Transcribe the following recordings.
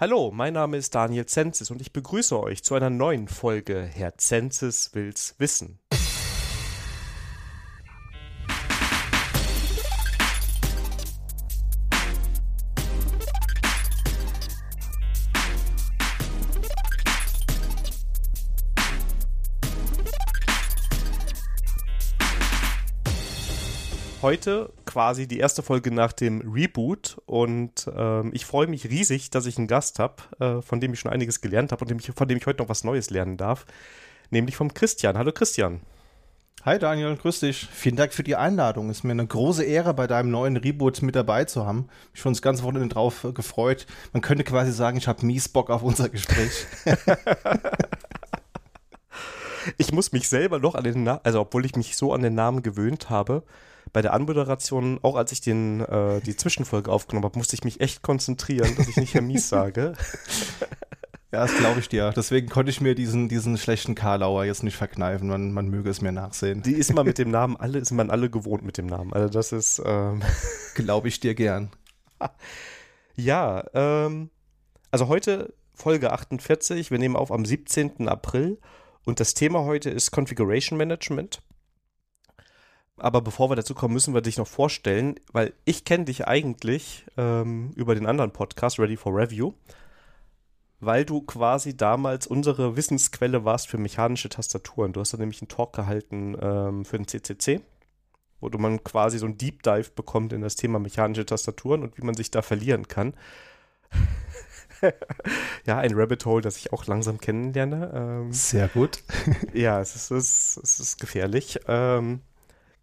Hallo, mein Name ist Daniel Zenzis und ich begrüße euch zu einer neuen Folge Herr Zenzis will's wissen. heute quasi die erste Folge nach dem Reboot und ähm, ich freue mich riesig, dass ich einen Gast habe, äh, von dem ich schon einiges gelernt habe und dem ich, von dem ich heute noch was Neues lernen darf, nämlich vom Christian. Hallo Christian. Hi Daniel, grüß dich. Vielen Dank für die Einladung. Ist mir eine große Ehre, bei deinem neuen Reboot mit dabei zu haben. Ich schon das ganze Wochenende drauf äh, gefreut. Man könnte quasi sagen, ich habe mies Bock auf unser Gespräch. ich muss mich selber noch an den Namen, also obwohl ich mich so an den Namen gewöhnt habe, bei der Anmoderation, auch als ich den, äh, die Zwischenfolge aufgenommen habe, musste ich mich echt konzentrieren, dass ich nicht Herr Mies sage. Ja, das glaube ich dir. Deswegen konnte ich mir diesen, diesen schlechten Karlauer jetzt nicht verkneifen. Man, man möge es mir nachsehen. Die ist man mit dem Namen, alle ist man alle gewohnt mit dem Namen. Also das ist. Ähm glaube ich dir gern. Ja, ähm, also heute Folge 48. Wir nehmen auf am 17. April und das Thema heute ist Configuration Management. Aber bevor wir dazu kommen, müssen wir dich noch vorstellen, weil ich kenne dich eigentlich ähm, über den anderen Podcast, Ready for Review, weil du quasi damals unsere Wissensquelle warst für mechanische Tastaturen. Du hast da nämlich einen Talk gehalten ähm, für den CCC, wo du man quasi so einen Deep Dive bekommt in das Thema mechanische Tastaturen und wie man sich da verlieren kann. ja, ein Rabbit Hole, das ich auch langsam kennenlerne. Ähm, Sehr gut. ja, es ist, es ist, es ist gefährlich. Ähm,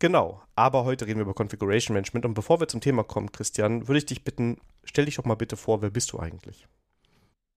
Genau, aber heute reden wir über Configuration Management und bevor wir zum Thema kommen, Christian, würde ich dich bitten, stell dich doch mal bitte vor, wer bist du eigentlich?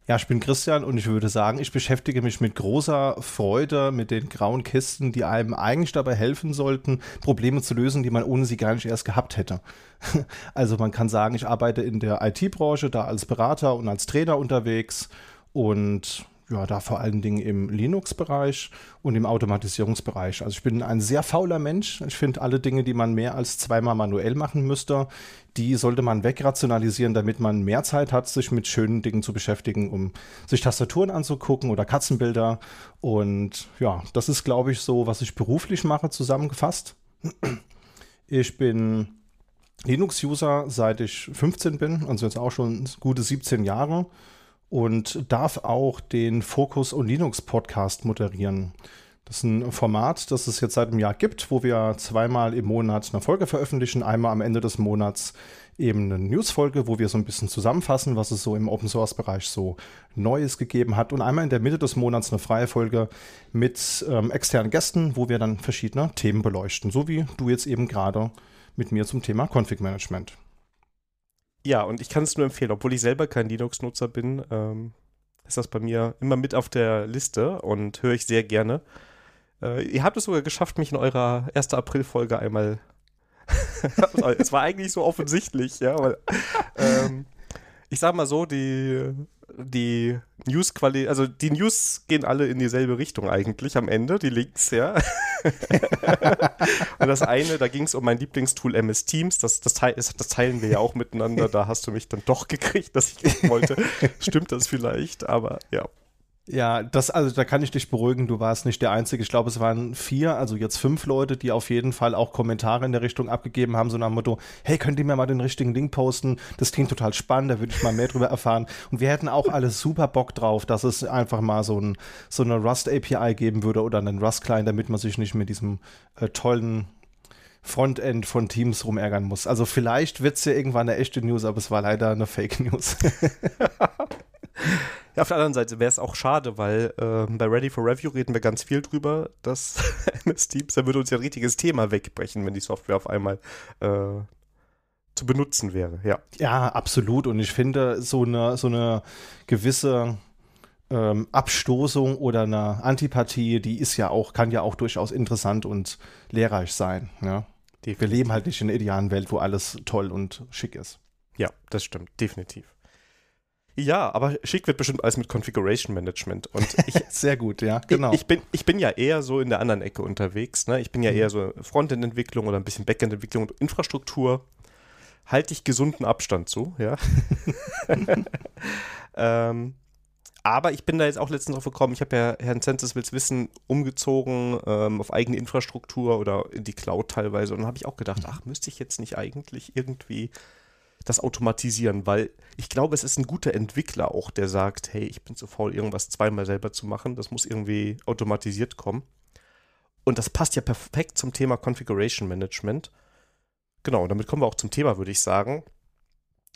Ja, ich bin Christian und ich würde sagen, ich beschäftige mich mit großer Freude mit den grauen Kisten, die einem eigentlich dabei helfen sollten, Probleme zu lösen, die man ohne sie gar nicht erst gehabt hätte. Also man kann sagen, ich arbeite in der IT-Branche, da als Berater und als Trainer unterwegs und ja, da vor allen Dingen im Linux-Bereich und im Automatisierungsbereich. Also ich bin ein sehr fauler Mensch. Ich finde alle Dinge, die man mehr als zweimal manuell machen müsste, die sollte man wegrationalisieren, damit man mehr Zeit hat, sich mit schönen Dingen zu beschäftigen, um sich Tastaturen anzugucken oder Katzenbilder. Und ja, das ist, glaube ich, so, was ich beruflich mache, zusammengefasst. Ich bin Linux-User, seit ich 15 bin, also jetzt auch schon gute 17 Jahre und darf auch den Focus und Linux Podcast moderieren. Das ist ein Format, das es jetzt seit einem Jahr gibt, wo wir zweimal im Monat eine Folge veröffentlichen. Einmal am Ende des Monats eben eine Newsfolge, wo wir so ein bisschen zusammenfassen, was es so im Open Source Bereich so Neues gegeben hat. Und einmal in der Mitte des Monats eine freie Folge mit ähm, externen Gästen, wo wir dann verschiedene Themen beleuchten. So wie du jetzt eben gerade mit mir zum Thema Config Management. Ja, und ich kann es nur empfehlen, obwohl ich selber kein Linux-Nutzer bin, ähm, ist das bei mir immer mit auf der Liste und höre ich sehr gerne. Äh, ihr habt es sogar geschafft, mich in eurer 1. April-Folge einmal. es war eigentlich so offensichtlich, ja, weil ähm, ich sag mal so, die die News-Qualität, also die News gehen alle in dieselbe Richtung eigentlich am Ende, die Links, ja. und das eine, da ging es um mein Lieblingstool MS Teams, das, das, das, teilen wir ja auch miteinander, da hast du mich dann doch gekriegt, dass ich wollte. Stimmt das vielleicht, aber ja. Ja, das, also da kann ich dich beruhigen, du warst nicht der Einzige. Ich glaube, es waren vier, also jetzt fünf Leute, die auf jeden Fall auch Kommentare in der Richtung abgegeben haben, so nach dem Motto, hey, könnt ihr mir mal den richtigen Link posten? Das klingt total spannend, da würde ich mal mehr drüber erfahren. Und wir hätten auch alle super Bock drauf, dass es einfach mal so, ein, so eine Rust-API geben würde oder einen Rust-Client, damit man sich nicht mit diesem äh, tollen Frontend von Teams rumärgern muss. Also vielleicht wird es ja irgendwann eine echte News, aber es war leider eine Fake News. Auf der anderen Seite wäre es auch schade, weil äh, bei Ready for Review reden wir ganz viel drüber, dass MS Teams, da würde uns ja ein richtiges Thema wegbrechen, wenn die Software auf einmal äh, zu benutzen wäre. Ja. ja, absolut. Und ich finde, so eine, so eine gewisse ähm, Abstoßung oder eine Antipathie, die ist ja auch, kann ja auch durchaus interessant und lehrreich sein. Ja? Wir leben halt nicht in einer idealen Welt, wo alles toll und schick ist. Ja, das stimmt, definitiv. Ja, aber schick wird bestimmt alles mit Configuration Management. Und ich, Sehr gut, ja, genau. Ich, ich, bin, ich bin ja eher so in der anderen Ecke unterwegs. Ne? Ich bin ja mhm. eher so Frontend-Entwicklung oder ein bisschen Backend-Entwicklung und Infrastruktur. Halte ich gesunden Abstand zu, ja. Ähm, aber ich bin da jetzt auch letztens drauf gekommen, ich habe ja Herrn Census Wills Wissen umgezogen ähm, auf eigene Infrastruktur oder in die Cloud teilweise. Und dann habe ich auch gedacht, ach, müsste ich jetzt nicht eigentlich irgendwie das automatisieren, weil ich glaube, es ist ein guter Entwickler auch, der sagt, hey, ich bin zu faul, irgendwas zweimal selber zu machen. Das muss irgendwie automatisiert kommen. Und das passt ja perfekt zum Thema Configuration Management. Genau, damit kommen wir auch zum Thema, würde ich sagen.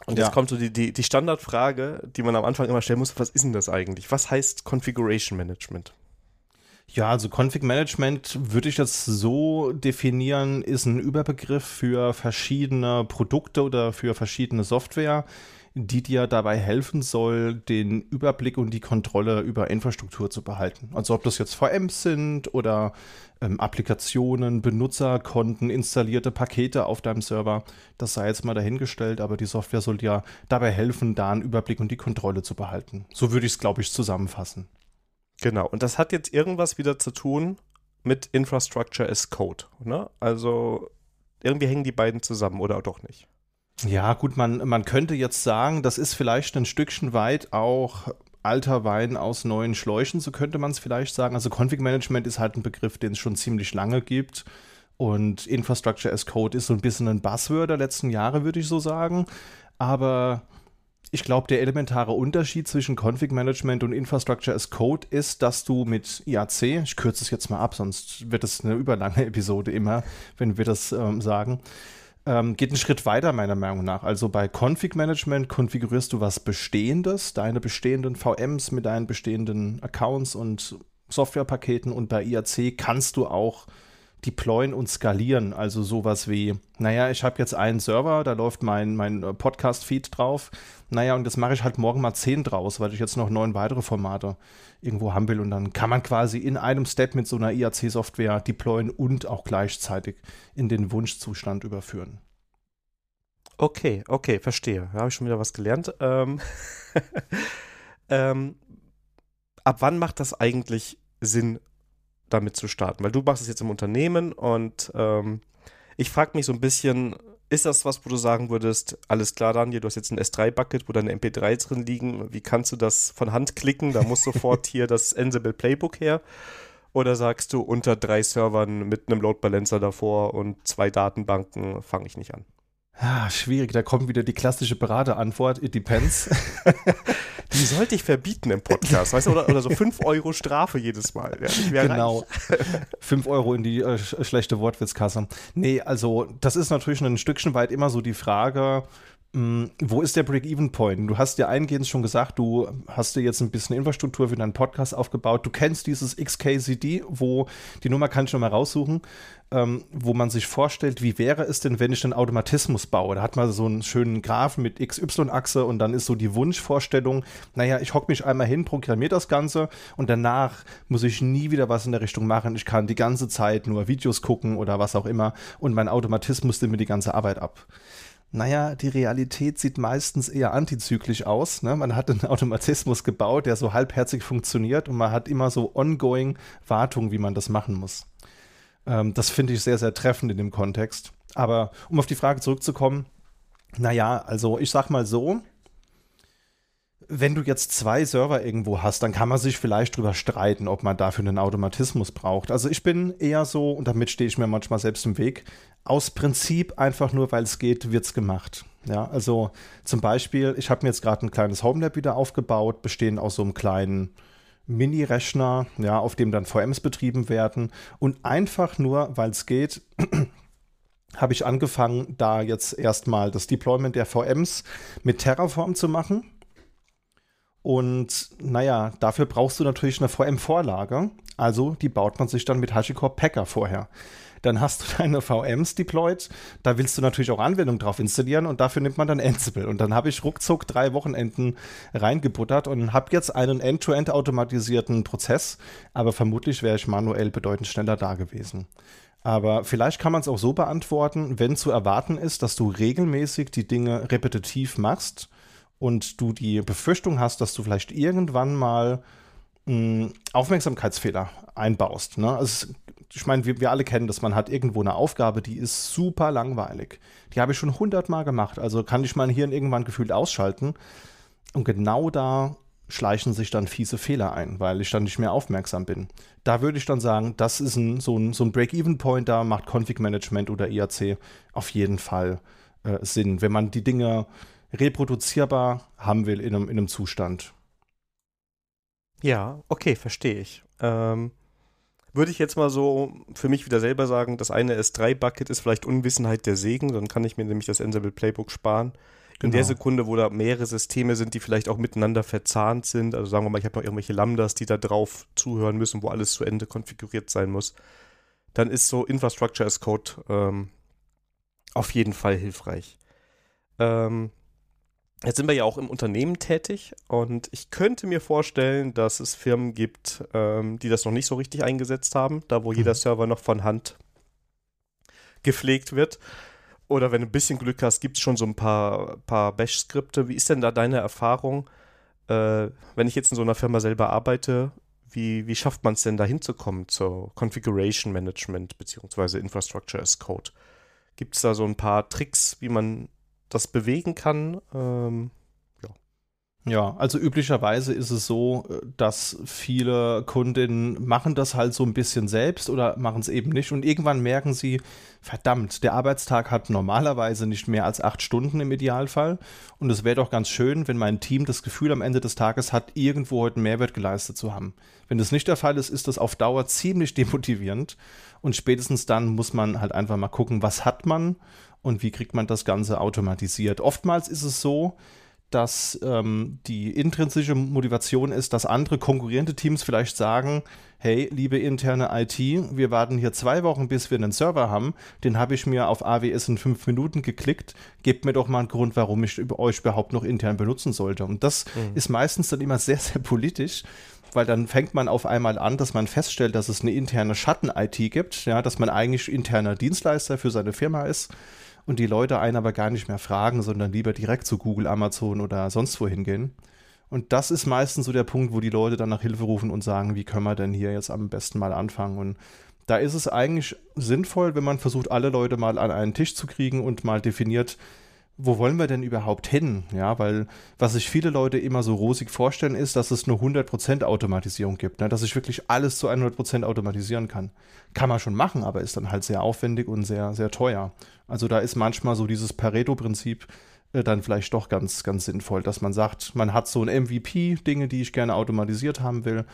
Und jetzt kommt so die, die, die Standardfrage, die man am Anfang immer stellen muss, was ist denn das eigentlich? Was heißt Configuration Management? Ja, also Config Management würde ich jetzt so definieren, ist ein Überbegriff für verschiedene Produkte oder für verschiedene Software, die dir dabei helfen soll, den Überblick und die Kontrolle über Infrastruktur zu behalten. Also ob das jetzt VMs sind oder ähm, Applikationen, Benutzerkonten, installierte Pakete auf deinem Server, das sei jetzt mal dahingestellt, aber die Software soll dir dabei helfen, da einen Überblick und die Kontrolle zu behalten. So würde ich es, glaube ich, zusammenfassen. Genau, und das hat jetzt irgendwas wieder zu tun mit Infrastructure as Code. Ne? Also irgendwie hängen die beiden zusammen oder doch nicht. Ja, gut, man, man könnte jetzt sagen, das ist vielleicht ein Stückchen weit auch alter Wein aus neuen Schläuchen, so könnte man es vielleicht sagen. Also Config Management ist halt ein Begriff, den es schon ziemlich lange gibt. Und Infrastructure as Code ist so ein bisschen ein Buzzword der letzten Jahre, würde ich so sagen. Aber ich glaube, der elementare Unterschied zwischen Config Management und Infrastructure as Code ist, dass du mit IAC, ich kürze es jetzt mal ab, sonst wird es eine überlange Episode immer, wenn wir das ähm, sagen, ähm, geht einen Schritt weiter, meiner Meinung nach. Also bei Config Management konfigurierst du was Bestehendes, deine bestehenden VMs mit deinen bestehenden Accounts und Softwarepaketen und bei IAC kannst du auch deployen und skalieren. Also sowas wie, naja, ich habe jetzt einen Server, da läuft mein, mein äh, Podcast-Feed drauf. Naja, und das mache ich halt morgen mal zehn draus, weil ich jetzt noch neun weitere Formate irgendwo haben will. Und dann kann man quasi in einem Step mit so einer IAC-Software deployen und auch gleichzeitig in den Wunschzustand überführen. Okay, okay, verstehe. Da habe ich schon wieder was gelernt. Ähm, ähm, ab wann macht das eigentlich Sinn, damit zu starten? Weil du machst es jetzt im Unternehmen und ähm, ich frage mich so ein bisschen, ist das was, wo du sagen würdest, alles klar, Daniel, du hast jetzt ein S3-Bucket, wo deine MP3 drin liegen, wie kannst du das von Hand klicken? Da muss sofort hier das Ansible Playbook her. Oder sagst du, unter drei Servern mit einem Load Balancer davor und zwei Datenbanken fange ich nicht an? Ah, schwierig, da kommt wieder die klassische Beraterantwort, it depends. die sollte ich verbieten im Podcast, weißt du, oder, oder so 5 Euro Strafe jedes Mal. Ja, genau. 5 Euro in die äh, schlechte Wortwitzkasse. Nee, also das ist natürlich ein Stückchen weit immer so die Frage, wo ist der Break-Even-Point? Du hast ja eingehend schon gesagt, du hast dir jetzt ein bisschen Infrastruktur für deinen Podcast aufgebaut. Du kennst dieses XKCD, wo die Nummer kann ich noch mal raussuchen, ähm, wo man sich vorstellt, wie wäre es denn, wenn ich einen Automatismus baue? Da hat man so einen schönen Graphen mit XY-Achse und dann ist so die Wunschvorstellung, naja, ich hocke mich einmal hin, programmiere das Ganze und danach muss ich nie wieder was in der Richtung machen. Ich kann die ganze Zeit nur Videos gucken oder was auch immer und mein Automatismus nimmt mir die ganze Arbeit ab naja, die Realität sieht meistens eher antizyklisch aus. Ne? Man hat einen Automatismus gebaut, der so halbherzig funktioniert und man hat immer so ongoing Wartung, wie man das machen muss. Ähm, das finde ich sehr, sehr treffend in dem Kontext. Aber um auf die Frage zurückzukommen, naja, also ich sag mal so, wenn du jetzt zwei Server irgendwo hast, dann kann man sich vielleicht drüber streiten, ob man dafür einen Automatismus braucht. Also ich bin eher so, und damit stehe ich mir manchmal selbst im Weg, aus Prinzip einfach nur, weil es geht, wird es gemacht. Ja, also zum Beispiel, ich habe mir jetzt gerade ein kleines Homelab wieder aufgebaut, bestehend aus so einem kleinen Mini-Rechner, ja, auf dem dann VMs betrieben werden. Und einfach nur, weil es geht, habe ich angefangen, da jetzt erstmal das Deployment der VMs mit Terraform zu machen. Und naja, dafür brauchst du natürlich eine VM-Vorlage. Also die baut man sich dann mit HashiCorp Packer vorher. Dann hast du deine VMs deployed. Da willst du natürlich auch Anwendungen drauf installieren und dafür nimmt man dann Ansible. Und dann habe ich ruckzuck drei Wochenenden reingebuttert und habe jetzt einen end-to-end -End automatisierten Prozess. Aber vermutlich wäre ich manuell bedeutend schneller da gewesen. Aber vielleicht kann man es auch so beantworten, wenn zu erwarten ist, dass du regelmäßig die Dinge repetitiv machst und du die Befürchtung hast, dass du vielleicht irgendwann mal mh, hm, Aufmerksamkeitsfehler einbaust. Ne? Also ich meine, wir, wir alle kennen das, man hat irgendwo eine Aufgabe, die ist super langweilig. Die habe ich schon hundertmal gemacht, also kann ich mein Hirn irgendwann gefühlt ausschalten. Und genau da schleichen sich dann fiese Fehler ein, weil ich dann nicht mehr aufmerksam bin. Da würde ich dann sagen, das ist ein, so ein, so ein Break-Even-Point, da macht Config-Management oder IAC auf jeden Fall äh, Sinn, wenn man die Dinge reproduzierbar haben will in einem, in einem Zustand. Ja, okay, verstehe ich. Ähm, würde ich jetzt mal so für mich wieder selber sagen, das eine S3-Bucket ist vielleicht Unwissenheit der Segen, dann kann ich mir nämlich das Ansible Playbook sparen. In der genau. Sekunde, wo da mehrere Systeme sind, die vielleicht auch miteinander verzahnt sind, also sagen wir mal, ich habe noch irgendwelche Lambdas, die da drauf zuhören müssen, wo alles zu Ende konfiguriert sein muss, dann ist so Infrastructure as Code ähm, auf jeden Fall hilfreich. Ähm, Jetzt sind wir ja auch im Unternehmen tätig und ich könnte mir vorstellen, dass es Firmen gibt, ähm, die das noch nicht so richtig eingesetzt haben, da wo mhm. jeder Server noch von Hand gepflegt wird. Oder wenn du ein bisschen Glück hast, gibt es schon so ein paar, paar Bash-Skripte. Wie ist denn da deine Erfahrung, äh, wenn ich jetzt in so einer Firma selber arbeite? Wie, wie schafft man es denn da hinzukommen zur Configuration Management bzw. Infrastructure as Code? Gibt es da so ein paar Tricks, wie man das bewegen kann. Ähm, ja. Also üblicherweise ist es so, äh, dass viele Kundinnen machen das halt so ein bisschen selbst oder machen es eben nicht und irgendwann merken sie, verdammt, der Arbeitstag hat normalerweise nicht mehr als acht Stunden im Idealfall und es wäre doch ganz schön, wenn mein Team das Gefühl am Ende des Tages hat, irgendwo heute einen Mehrwert geleistet zu haben. Wenn das nicht der Fall ist, ist das auf Dauer ziemlich demotivierend und spätestens dann muss man halt einfach mal gucken, was hat man und wie kriegt man das Ganze automatisiert. Oftmals ist es so, dass ähm, die intrinsische Motivation ist, dass andere konkurrierende Teams vielleicht sagen, hey, liebe interne IT, wir warten hier zwei Wochen, bis wir einen Server haben, den habe ich mir auf AWS in fünf Minuten geklickt, gebt mir doch mal einen Grund, warum ich euch überhaupt noch intern benutzen sollte. Und das mhm. ist meistens dann immer sehr, sehr politisch, weil dann fängt man auf einmal an, dass man feststellt, dass es eine interne Schatten-IT gibt, ja, dass man eigentlich interner Dienstleister für seine Firma ist und die Leute einen aber gar nicht mehr fragen, sondern lieber direkt zu Google, Amazon oder sonst wohin gehen. Und das ist meistens so der Punkt, wo die Leute dann nach Hilfe rufen und sagen, wie können wir denn hier jetzt am besten mal anfangen? Und da ist es eigentlich sinnvoll, wenn man versucht, alle Leute mal an einen Tisch zu kriegen und mal definiert, wo wollen wir denn überhaupt hin? Ja, weil was sich viele Leute immer so rosig vorstellen, ist, dass es nur 100% Automatisierung gibt, ne? dass ich wirklich alles zu 100% automatisieren kann. Kann man schon machen, aber ist dann halt sehr aufwendig und sehr, sehr teuer. Also da ist manchmal so dieses Pareto-Prinzip äh, dann vielleicht doch ganz, ganz sinnvoll, dass man sagt, man hat so ein MVP, Dinge, die ich gerne automatisiert haben will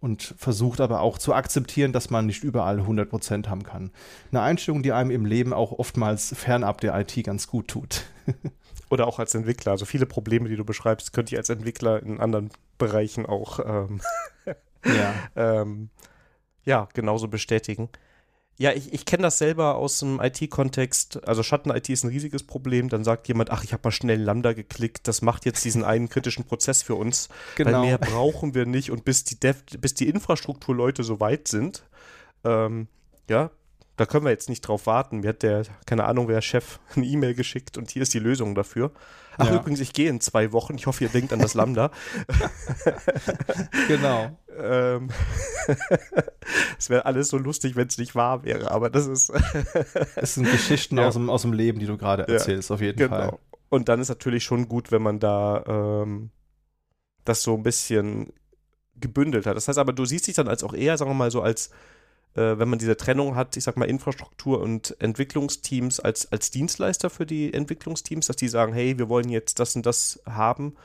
und versucht aber auch zu akzeptieren, dass man nicht überall 100% haben kann. Eine Einstellung, die einem im Leben auch oftmals fernab der IT ganz gut tut. Oder auch als Entwickler. Also viele Probleme, die du beschreibst, könnte ich als Entwickler in anderen Bereichen auch ähm, ja. ähm, ja, genauso bestätigen. Ja, ich, ich kenne das selber aus dem IT-Kontext. Also Schatten-IT ist ein riesiges Problem. Dann sagt jemand, ach, ich habe mal schnell Lambda geklickt. Das macht jetzt diesen einen kritischen Prozess für uns. Genau. Weil mehr brauchen wir nicht. Und bis die, Dev, bis die Infrastrukturleute so weit sind, ähm, ja, da können wir jetzt nicht drauf warten. Mir hat der, keine Ahnung, wer Chef eine E-Mail geschickt und hier ist die Lösung dafür. Ach, ja. übrigens, ich gehe in zwei Wochen. Ich hoffe, ihr denkt an das Lambda. genau. Ähm, es wäre alles so lustig, wenn es nicht wahr wäre, aber das ist. es sind Geschichten ja. aus, dem, aus dem Leben, die du gerade erzählst, ja, auf jeden genau. Fall. Und dann ist natürlich schon gut, wenn man da ähm, das so ein bisschen gebündelt hat. Das heißt aber, du siehst dich dann als auch eher, sagen wir mal, so als äh, wenn man diese Trennung hat, ich sag mal, Infrastruktur und Entwicklungsteams als, als Dienstleister für die Entwicklungsteams, dass die sagen, hey, wir wollen jetzt das und das haben.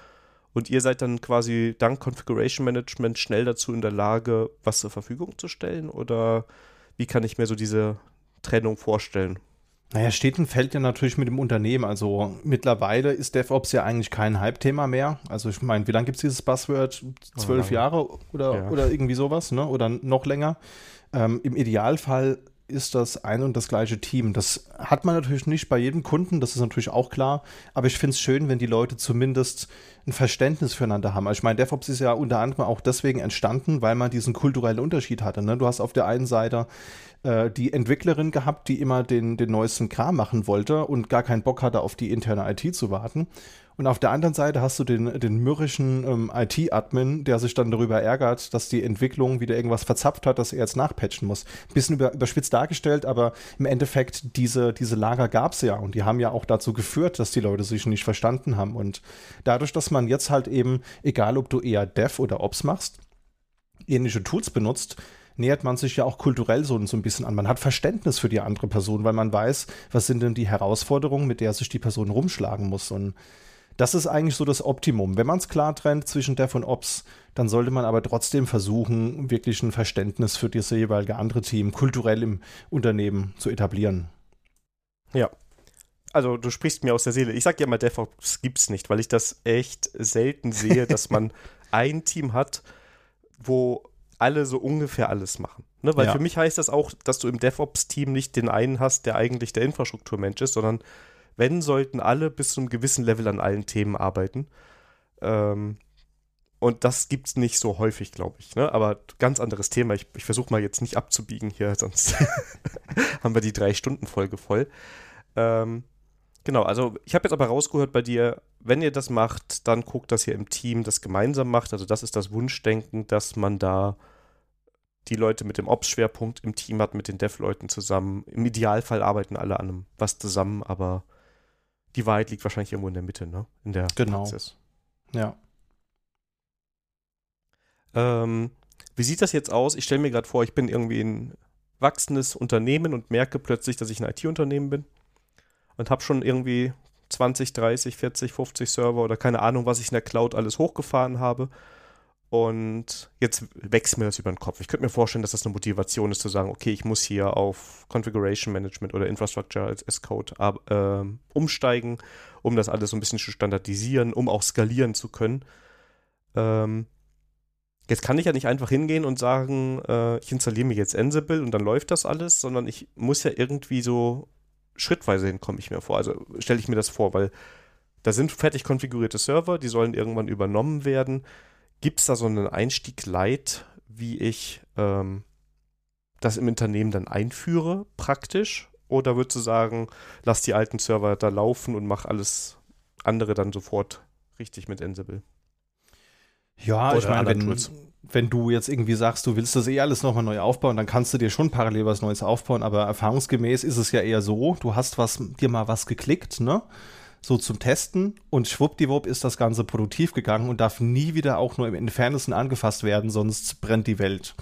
Und ihr seid dann quasi dank Configuration Management schnell dazu in der Lage, was zur Verfügung zu stellen? Oder wie kann ich mir so diese Trennung vorstellen? Naja, steht und fällt ja natürlich mit dem Unternehmen. Also mittlerweile ist DevOps ja eigentlich kein Hype-Thema mehr. Also ich meine, wie lange gibt es dieses Buzzword? Zwölf oh, Jahre oder, ja. oder irgendwie sowas, ne? Oder noch länger. Ähm, Im Idealfall ist das ein und das gleiche Team. Das hat man natürlich nicht bei jedem Kunden, das ist natürlich auch klar, aber ich finde es schön, wenn die Leute zumindest ein Verständnis füreinander haben. Also ich meine, DevOps ist ja unter anderem auch deswegen entstanden, weil man diesen kulturellen Unterschied hatte. Ne? Du hast auf der einen Seite äh, die Entwicklerin gehabt, die immer den, den neuesten Kram machen wollte und gar keinen Bock hatte, auf die interne IT zu warten. Und auf der anderen Seite hast du den, den mürrischen ähm, IT-Admin, der sich dann darüber ärgert, dass die Entwicklung wieder irgendwas verzapft hat, dass er jetzt nachpatchen muss. Ein bisschen über, überspitzt dargestellt, aber im Endeffekt, diese, diese Lager gab es ja und die haben ja auch dazu geführt, dass die Leute sich nicht verstanden haben. Und dadurch, dass man jetzt halt eben, egal ob du eher Dev oder Ops machst, ähnliche Tools benutzt, nähert man sich ja auch kulturell so, ein bisschen an. Man hat Verständnis für die andere Person, weil man weiß, was sind denn die Herausforderungen, mit der sich die Person rumschlagen muss. Und das ist eigentlich so das Optimum. Wenn man es klar trennt zwischen Dev und Ops, dann sollte man aber trotzdem versuchen, wirklich ein Verständnis für das jeweilige andere Team kulturell im Unternehmen zu etablieren. Ja. Also du sprichst mir aus der Seele. Ich sag ja mal, DevOps gibt es nicht, weil ich das echt selten sehe, dass man ein Team hat, wo alle so ungefähr alles machen. Ne? Weil ja. für mich heißt das auch, dass du im DevOps-Team nicht den einen hast, der eigentlich der Infrastrukturmensch ist, sondern wenn, sollten alle bis zu einem gewissen Level an allen Themen arbeiten. Ähm, und das gibt es nicht so häufig, glaube ich. Ne? Aber ganz anderes Thema. Ich, ich versuche mal jetzt nicht abzubiegen hier, sonst haben wir die Drei-Stunden-Folge voll. Ähm, genau, also ich habe jetzt aber rausgehört bei dir, wenn ihr das macht, dann guckt, dass ihr im Team das gemeinsam macht. Also das ist das Wunschdenken, dass man da die Leute mit dem Ops-Schwerpunkt im Team hat, mit den Dev-Leuten zusammen. Im Idealfall arbeiten alle an einem was zusammen, aber die Wahrheit liegt wahrscheinlich irgendwo in der Mitte, ne? In der genau. Praxis. Ja. Ähm, wie sieht das jetzt aus? Ich stelle mir gerade vor, ich bin irgendwie ein wachsendes Unternehmen und merke plötzlich, dass ich ein IT-Unternehmen bin und habe schon irgendwie 20, 30, 40, 50 Server oder keine Ahnung, was ich in der Cloud alles hochgefahren habe und jetzt wächst mir das über den Kopf. Ich könnte mir vorstellen, dass das eine Motivation ist, zu sagen, okay, ich muss hier auf Configuration Management oder Infrastructure as Code äh, umsteigen, um das alles so ein bisschen zu standardisieren, um auch skalieren zu können. Ähm, jetzt kann ich ja nicht einfach hingehen und sagen, äh, ich installiere mir jetzt Ansible und dann läuft das alles, sondern ich muss ja irgendwie so schrittweise hinkommen, ich mir vor. Also stelle ich mir das vor, weil da sind fertig konfigurierte Server, die sollen irgendwann übernommen werden Gibt es da so einen Einstieg Light, wie ich ähm, das im Unternehmen dann einführe, praktisch? Oder würdest du sagen, lass die alten Server da laufen und mach alles andere dann sofort richtig mit Ansible? Ja, Oder ich meine, wenn, wenn du jetzt irgendwie sagst, du willst das eh alles nochmal neu aufbauen, dann kannst du dir schon parallel was Neues aufbauen, aber erfahrungsgemäß ist es ja eher so, du hast was, dir mal was geklickt, ne? So zum Testen und schwuppdiwupp ist das Ganze produktiv gegangen und darf nie wieder auch nur im Entferntesten angefasst werden, sonst brennt die Welt.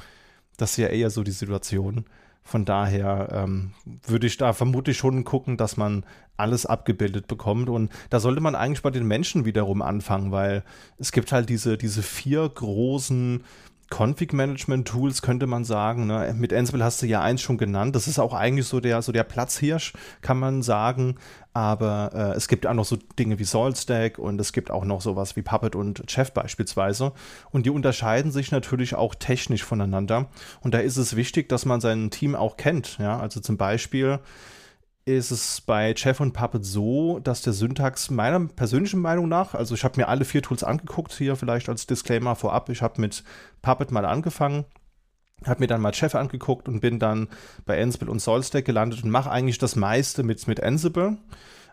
Das ist ja eher so die Situation. Von daher ähm, würde ich da vermutlich schon gucken, dass man alles abgebildet bekommt. Und da sollte man eigentlich bei den Menschen wiederum anfangen, weil es gibt halt diese, diese vier großen Config-Management-Tools könnte man sagen. Ne? Mit Ansible hast du ja eins schon genannt. Das ist auch eigentlich so der, so der Platzhirsch, kann man sagen. Aber äh, es gibt auch noch so Dinge wie SaltStack und es gibt auch noch sowas wie Puppet und Chef beispielsweise. Und die unterscheiden sich natürlich auch technisch voneinander. Und da ist es wichtig, dass man sein Team auch kennt. Ja? Also zum Beispiel ist es bei Chef und Puppet so, dass der Syntax meiner persönlichen Meinung nach, also ich habe mir alle vier Tools angeguckt, hier vielleicht als Disclaimer vorab, ich habe mit Puppet mal angefangen, habe mir dann mal Chef angeguckt und bin dann bei Ansible und Solstack gelandet und mache eigentlich das meiste mit, mit Ansible,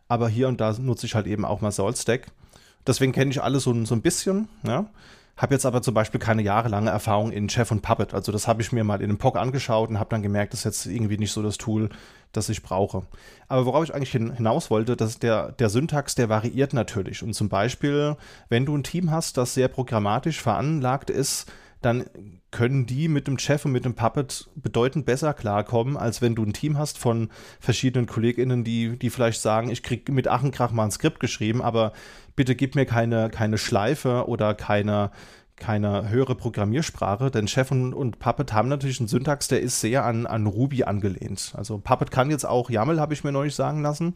aber hier und da nutze ich halt eben auch mal Solstack. Deswegen kenne ich alle so, so ein bisschen, ja. Habe jetzt aber zum Beispiel keine jahrelange Erfahrung in Chef und Puppet. Also das habe ich mir mal in einem POC angeschaut und habe dann gemerkt, das ist jetzt irgendwie nicht so das Tool, das ich brauche. Aber worauf ich eigentlich hinaus wollte, dass der, der Syntax, der variiert natürlich. Und zum Beispiel, wenn du ein Team hast, das sehr programmatisch veranlagt ist, dann können die mit dem Chef und mit dem Puppet bedeutend besser klarkommen, als wenn du ein Team hast von verschiedenen KollegInnen, die, die vielleicht sagen, ich kriege mit Achenkrach mal ein Skript geschrieben, aber bitte gib mir keine, keine Schleife oder keine, keine höhere Programmiersprache, denn Chef und, und, Puppet haben natürlich einen Syntax, der ist sehr an, an Ruby angelehnt. Also Puppet kann jetzt auch YAML, habe ich mir neulich sagen lassen.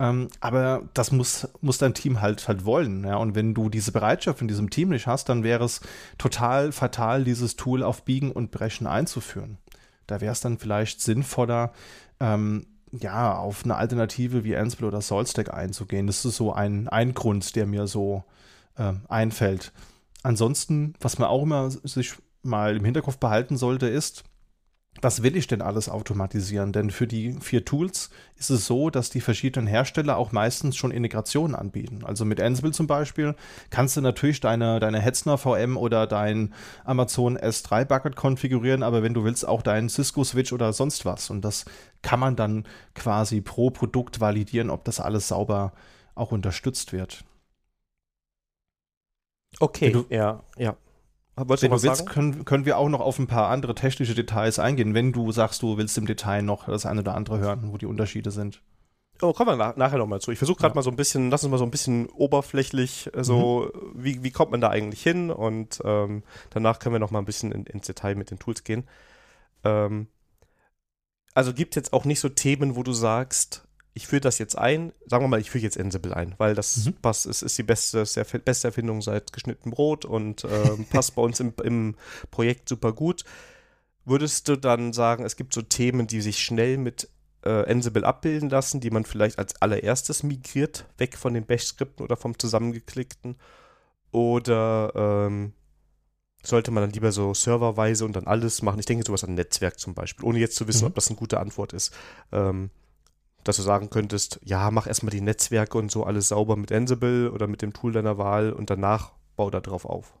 Ähm, aber das muss, muss dein Team halt halt wollen. Ja? Und wenn du diese Bereitschaft in diesem Team nicht hast, dann wäre es total fatal, dieses Tool auf Biegen und Brechen einzuführen. Da wäre es dann vielleicht sinnvoller, ähm, ja, auf eine Alternative wie Ansible oder SaltStack einzugehen. Das ist so ein, ein Grund, der mir so äh, einfällt. Ansonsten, was man auch immer sich mal im Hinterkopf behalten sollte, ist, was will ich denn alles automatisieren? Denn für die vier Tools ist es so, dass die verschiedenen Hersteller auch meistens schon Integrationen anbieten. Also mit Ansible zum Beispiel kannst du natürlich deine, deine Hetzner VM oder dein Amazon S3 Bucket konfigurieren, aber wenn du willst, auch deinen Cisco Switch oder sonst was. Und das kann man dann quasi pro Produkt validieren, ob das alles sauber auch unterstützt wird. Okay, du, ja, ja. Wolltest Wenn du, willst, können, können wir auch noch auf ein paar andere technische Details eingehen, wenn du sagst, du willst im Detail noch das eine oder andere hören, wo die Unterschiede sind. Oh, kommen wir nach, nachher nochmal zu. Ich versuche gerade ja. mal so ein bisschen, lass uns mal so ein bisschen oberflächlich, äh, so, mhm. wie, wie kommt man da eigentlich hin? Und ähm, danach können wir noch mal ein bisschen in, ins Detail mit den Tools gehen. Ähm, also gibt es jetzt auch nicht so Themen, wo du sagst, ich führe das jetzt ein, sagen wir mal, ich führe jetzt Ansible ein, weil das mhm. passt, ist, ist die beste, die beste Erfindung seit geschnitten Brot und äh, passt bei uns im, im Projekt super gut. Würdest du dann sagen, es gibt so Themen, die sich schnell mit äh, Ansible abbilden lassen, die man vielleicht als allererstes migriert, weg von den Bash-Skripten oder vom zusammengeklickten? Oder ähm, sollte man dann lieber so serverweise und dann alles machen? Ich denke sowas an Netzwerk zum Beispiel, ohne jetzt zu wissen, mhm. ob das eine gute Antwort ist. Ähm, dass du sagen könntest, ja, mach erstmal die Netzwerke und so alles sauber mit Ansible oder mit dem Tool deiner Wahl und danach bau da drauf auf.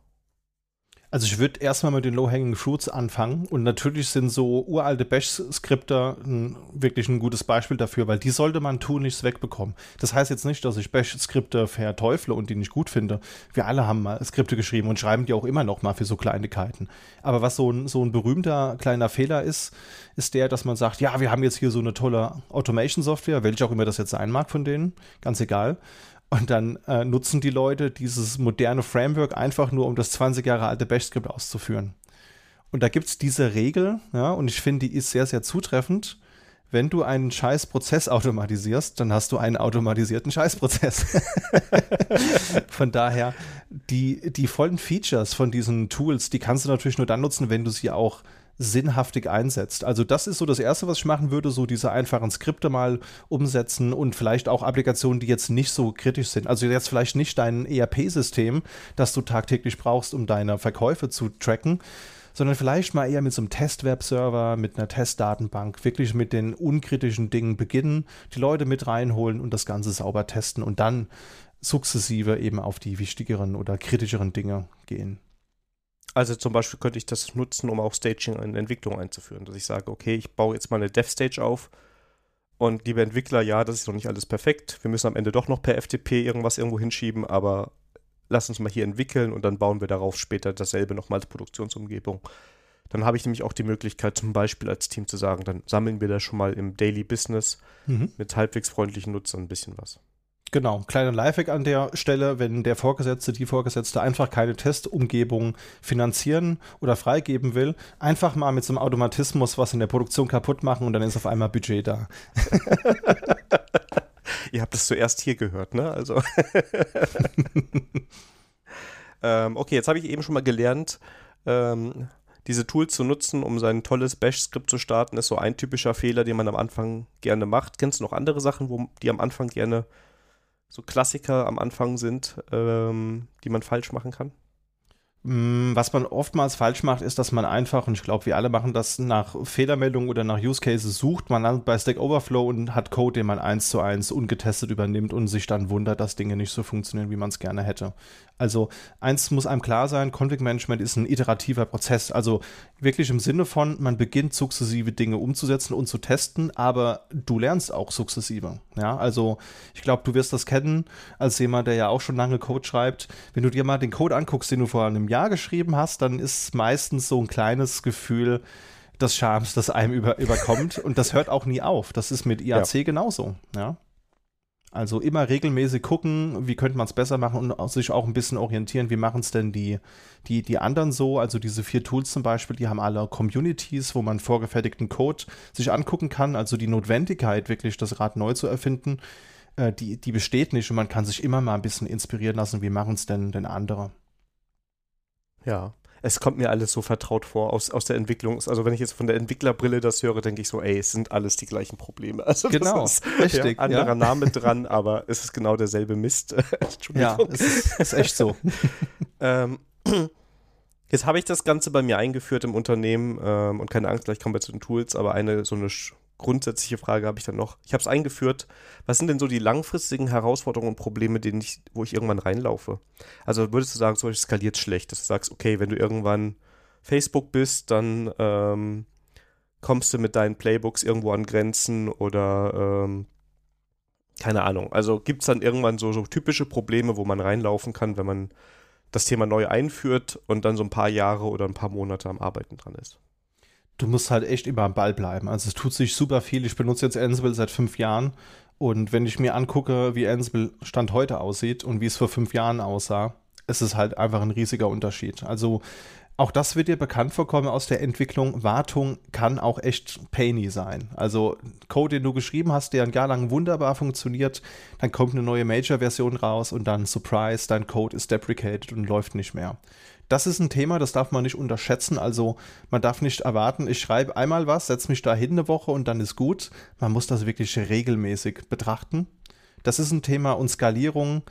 Also ich würde erstmal mit den Low-Hanging Fruits anfangen und natürlich sind so uralte Bash-Skripte wirklich ein gutes Beispiel dafür, weil die sollte man tun nichts wegbekommen. Das heißt jetzt nicht, dass ich Bash-Skripte verteufle und die nicht gut finde. Wir alle haben mal Skripte geschrieben und schreiben die auch immer noch mal für so Kleinigkeiten. Aber was so ein, so ein berühmter kleiner Fehler ist, ist der, dass man sagt, ja, wir haben jetzt hier so eine tolle Automation-Software, welche auch immer das jetzt sein mag von denen, ganz egal. Und dann äh, nutzen die Leute dieses moderne Framework einfach nur, um das 20 Jahre alte Bash-Skript auszuführen. Und da gibt es diese Regel, ja, und ich finde, die ist sehr, sehr zutreffend. Wenn du einen Scheißprozess automatisierst, dann hast du einen automatisierten Scheißprozess. von daher, die, die vollen Features von diesen Tools, die kannst du natürlich nur dann nutzen, wenn du sie auch sinnhaftig einsetzt. Also das ist so das Erste, was ich machen würde, so diese einfachen Skripte mal umsetzen und vielleicht auch Applikationen, die jetzt nicht so kritisch sind. Also jetzt vielleicht nicht dein ERP-System, das du tagtäglich brauchst, um deine Verkäufe zu tracken, sondern vielleicht mal eher mit so einem Test-Web-Server, mit einer Testdatenbank, wirklich mit den unkritischen Dingen beginnen, die Leute mit reinholen und das Ganze sauber testen und dann sukzessive eben auf die wichtigeren oder kritischeren Dinge gehen. Also zum Beispiel könnte ich das nutzen, um auch Staging in Entwicklung einzuführen, dass ich sage, okay, ich baue jetzt mal eine Dev-Stage auf und liebe Entwickler, ja, das ist noch nicht alles perfekt. Wir müssen am Ende doch noch per FTP irgendwas irgendwo hinschieben, aber lass uns mal hier entwickeln und dann bauen wir darauf später dasselbe nochmal als Produktionsumgebung. Dann habe ich nämlich auch die Möglichkeit, zum Beispiel als Team zu sagen, dann sammeln wir da schon mal im Daily Business mhm. mit halbwegs freundlichen Nutzern ein bisschen was. Genau, kleiner Lifehack an der Stelle, wenn der Vorgesetzte, die Vorgesetzte einfach keine Testumgebung finanzieren oder freigeben will, einfach mal mit so einem Automatismus was in der Produktion kaputt machen und dann ist auf einmal Budget da. Ihr habt es zuerst hier gehört, ne? Also. ähm, okay, jetzt habe ich eben schon mal gelernt, ähm, diese Tools zu nutzen, um sein tolles Bash-Skript zu starten, ist so ein typischer Fehler, den man am Anfang gerne macht. Kennst du noch andere Sachen, wo die am Anfang gerne so Klassiker am Anfang sind, ähm, die man falsch machen kann? Mm, was man oftmals falsch macht, ist, dass man einfach, und ich glaube, wir alle machen das, nach Fehlermeldungen oder nach Use Cases sucht. Man landet bei Stack Overflow und hat Code, den man eins zu eins ungetestet übernimmt und sich dann wundert, dass Dinge nicht so funktionieren, wie man es gerne hätte. Also eins muss einem klar sein, Config Management ist ein iterativer Prozess. Also wirklich im Sinne von, man beginnt sukzessive Dinge umzusetzen und zu testen, aber du lernst auch sukzessive. Ja, also ich glaube, du wirst das kennen als jemand, der ja auch schon lange Code schreibt. Wenn du dir mal den Code anguckst, den du vor einem Jahr geschrieben hast, dann ist meistens so ein kleines Gefühl, des Charmes, das einem über, überkommt. und das hört auch nie auf. Das ist mit IAC ja. genauso. Ja. Also immer regelmäßig gucken, wie könnte man es besser machen und sich auch ein bisschen orientieren, wie machen es denn die, die, die anderen so. Also diese vier Tools zum Beispiel, die haben alle Communities, wo man vorgefertigten Code sich angucken kann. Also die Notwendigkeit, wirklich das Rad neu zu erfinden, äh, die, die besteht nicht und man kann sich immer mal ein bisschen inspirieren lassen, wie machen es denn, denn andere. Ja, es kommt mir alles so vertraut vor aus, aus der Entwicklung. Also wenn ich jetzt von der Entwicklerbrille das höre, denke ich so, ey, es sind alles die gleichen Probleme. Also genau, ist, richtig. Ja, anderer ja. Name dran, aber es ist genau derselbe Mist. Entschuldigung. Ja, es ist, ist echt so. ähm, Jetzt habe ich das Ganze bei mir eingeführt im Unternehmen ähm, und keine Angst, gleich kommen wir zu den Tools, aber eine so eine grundsätzliche Frage habe ich dann noch. Ich habe es eingeführt. Was sind denn so die langfristigen Herausforderungen und Probleme, denen ich, wo ich irgendwann reinlaufe? Also würdest du sagen, zum Beispiel skaliert schlecht, dass du sagst, okay, wenn du irgendwann Facebook bist, dann ähm, kommst du mit deinen Playbooks irgendwo an Grenzen oder ähm, keine Ahnung. Also gibt es dann irgendwann so, so typische Probleme, wo man reinlaufen kann, wenn man das Thema neu einführt und dann so ein paar Jahre oder ein paar Monate am Arbeiten dran ist. Du musst halt echt immer am Ball bleiben. Also es tut sich super viel. Ich benutze jetzt Ansible seit fünf Jahren und wenn ich mir angucke, wie Ansible Stand heute aussieht und wie es vor fünf Jahren aussah, ist es halt einfach ein riesiger Unterschied. Also auch das wird dir bekannt vorkommen aus der Entwicklung. Wartung kann auch echt painy sein. Also Code, den du geschrieben hast, der ein Jahr lang wunderbar funktioniert, dann kommt eine neue Major-Version raus und dann Surprise, dein Code ist deprecated und läuft nicht mehr. Das ist ein Thema, das darf man nicht unterschätzen. Also man darf nicht erwarten, ich schreibe einmal was, setze mich da hin eine Woche und dann ist gut. Man muss das wirklich regelmäßig betrachten. Das ist ein Thema und Skalierung